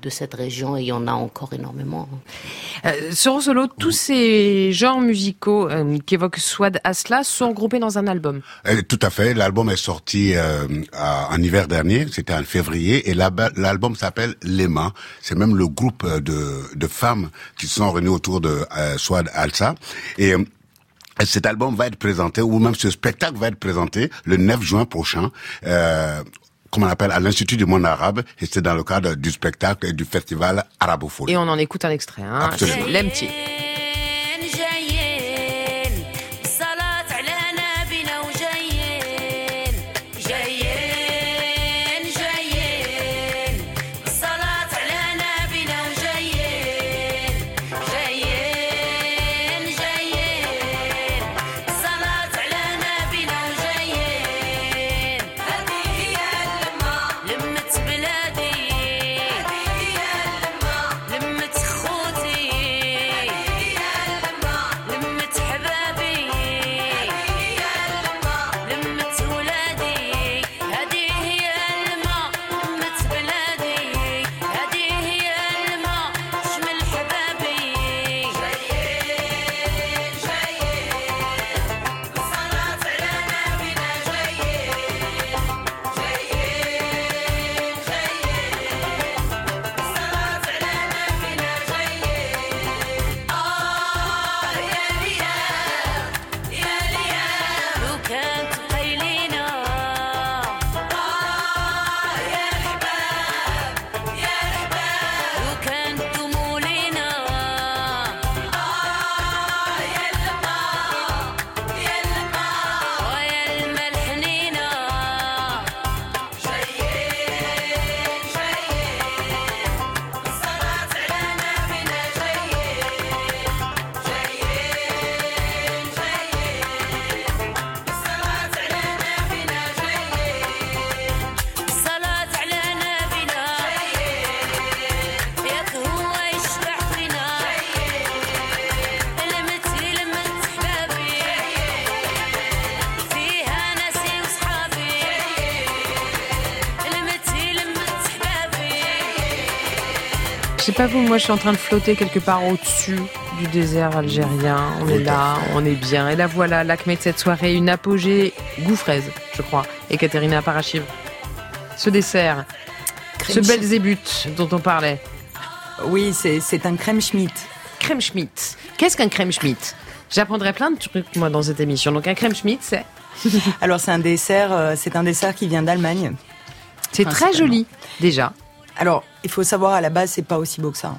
de cette région et il y en a encore énormément. Euh, Soro Solo, tous ces genres musicaux euh, qu'évoque Swad Asla sont regroupés dans un album. Euh, Tout à fait. L'album est sorti euh, en hiver dernier, c'était en février, et l'album s'appelle Lema. C'est même le groupe euh, de, de femmes qui se sont réunies autour de euh, Swad Alsa. Et cet album va être présenté, ou même ce spectacle va être présenté le 9 juin prochain. Euh, comme on appelle, à l'Institut du monde arabe, et c'est dans le cadre du spectacle et du festival arabophone. Et on en écoute un extrait. Hein. Absolument. Sais pas vous, moi je suis en train de flotter quelque part au-dessus du désert algérien. On est là, on est bien. Et là voilà, l'acmé de cette soirée, une apogée goût fraise, je crois. Et Katerina Parachiv. Ce dessert, ce Crème belzébuth dont on parlait. Oui, c'est c'est un crème schmitt. Crème schmitt. Qu'est-ce qu'un crème schmitt? J'apprendrai plein de trucs moi dans cette émission. Donc un crème schmitt, c'est Alors c'est un dessert, euh, c'est un dessert qui vient d'Allemagne. C'est très joli déjà. Alors il faut savoir à la base c'est pas aussi beau que ça.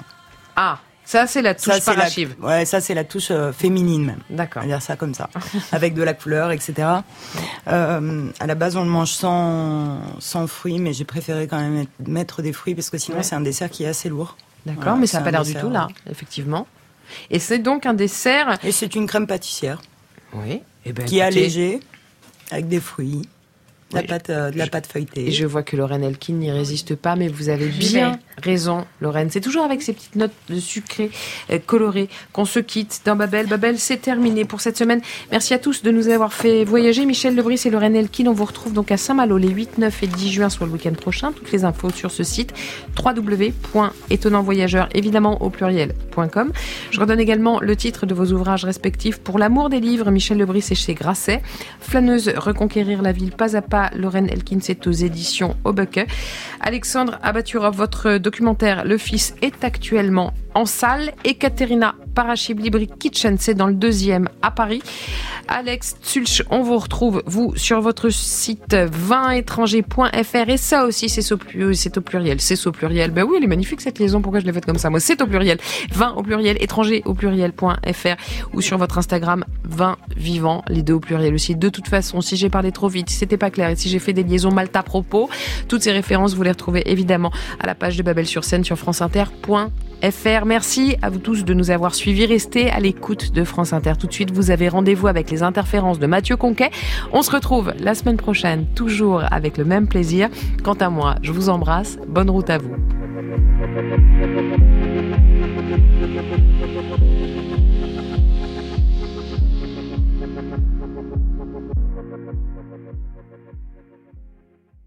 Ah, ça c'est la touche Ça, la-. Ouais, ça c'est la touche euh, féminine même. D'accord. On va dire ça comme ça, avec de la couleur, etc. Euh, à la base, on le mange sans sans fruits, mais j'ai préféré quand même mettre- des fruits parce que sinon Ouais. c'est un dessert qui est assez lourd. D'accord, Voilà, mais ça n'a pas l'air du dessert, tout là, effectivement. Et c'est donc un dessert. Et c'est une crème pâtissière. Oui. Eh ben, qui est allégée avec des fruits, de la pâte, euh, de la pâte feuilletée. Et je vois que Lorraine Elkin n'y résiste pas, mais vous avez bien. Raison, Lorraine. C'est toujours avec ces petites notes de sucré euh, colorées qu'on se quitte dans Babel. Babel, c'est terminé pour cette semaine. Merci à tous de nous avoir fait voyager. Michel Lebris et Lorraine Elkin, on vous retrouve donc à Saint-Malo les 8, 9 et 10 juin, soit le week-end prochain. Toutes les infos sur ce site www.étonnantvoyageur, évidemment au pluriel.com. Je redonne également le titre de vos ouvrages respectifs. Pour l'amour des livres, Michel Lebris est chez Grasset. Flâneuse, reconquérir la ville pas à pas, Lorraine Elkin, c'est aux éditions Aubeque. Alexandre Abaturov, votre documentaire Le Fils est actuellement en salle. Et Katerina Parachib Libri Kitchen, c'est dans le deuxième à Paris. Alex Tsulch, on vous retrouve, vous, sur votre site vinétranger.fr. Et ça aussi, c'est au, pluriel. C'est au pluriel. Ben oui, elle est magnifique cette liaison. Pourquoi je l'ai faite comme ça Moi, c'est au pluriel. Vin au pluriel, étranger au pluriel.fr ou sur votre Instagram, vin vivant, les deux au pluriel aussi. De toute façon, si j'ai parlé trop vite, si c'était pas clair et si j'ai fait des liaisons mal à propos, toutes ces références, vous les retrouvez évidemment à la page de Sur scène sur franceinter.fr. Merci à vous tous de nous avoir suivis. Restez à l'écoute de France Inter. Tout de suite, vous avez rendez-vous avec les interférences de Mathieu Conquet. On se retrouve la semaine prochaine, toujours avec le même plaisir. Quant à moi, je vous embrasse. Bonne route à vous.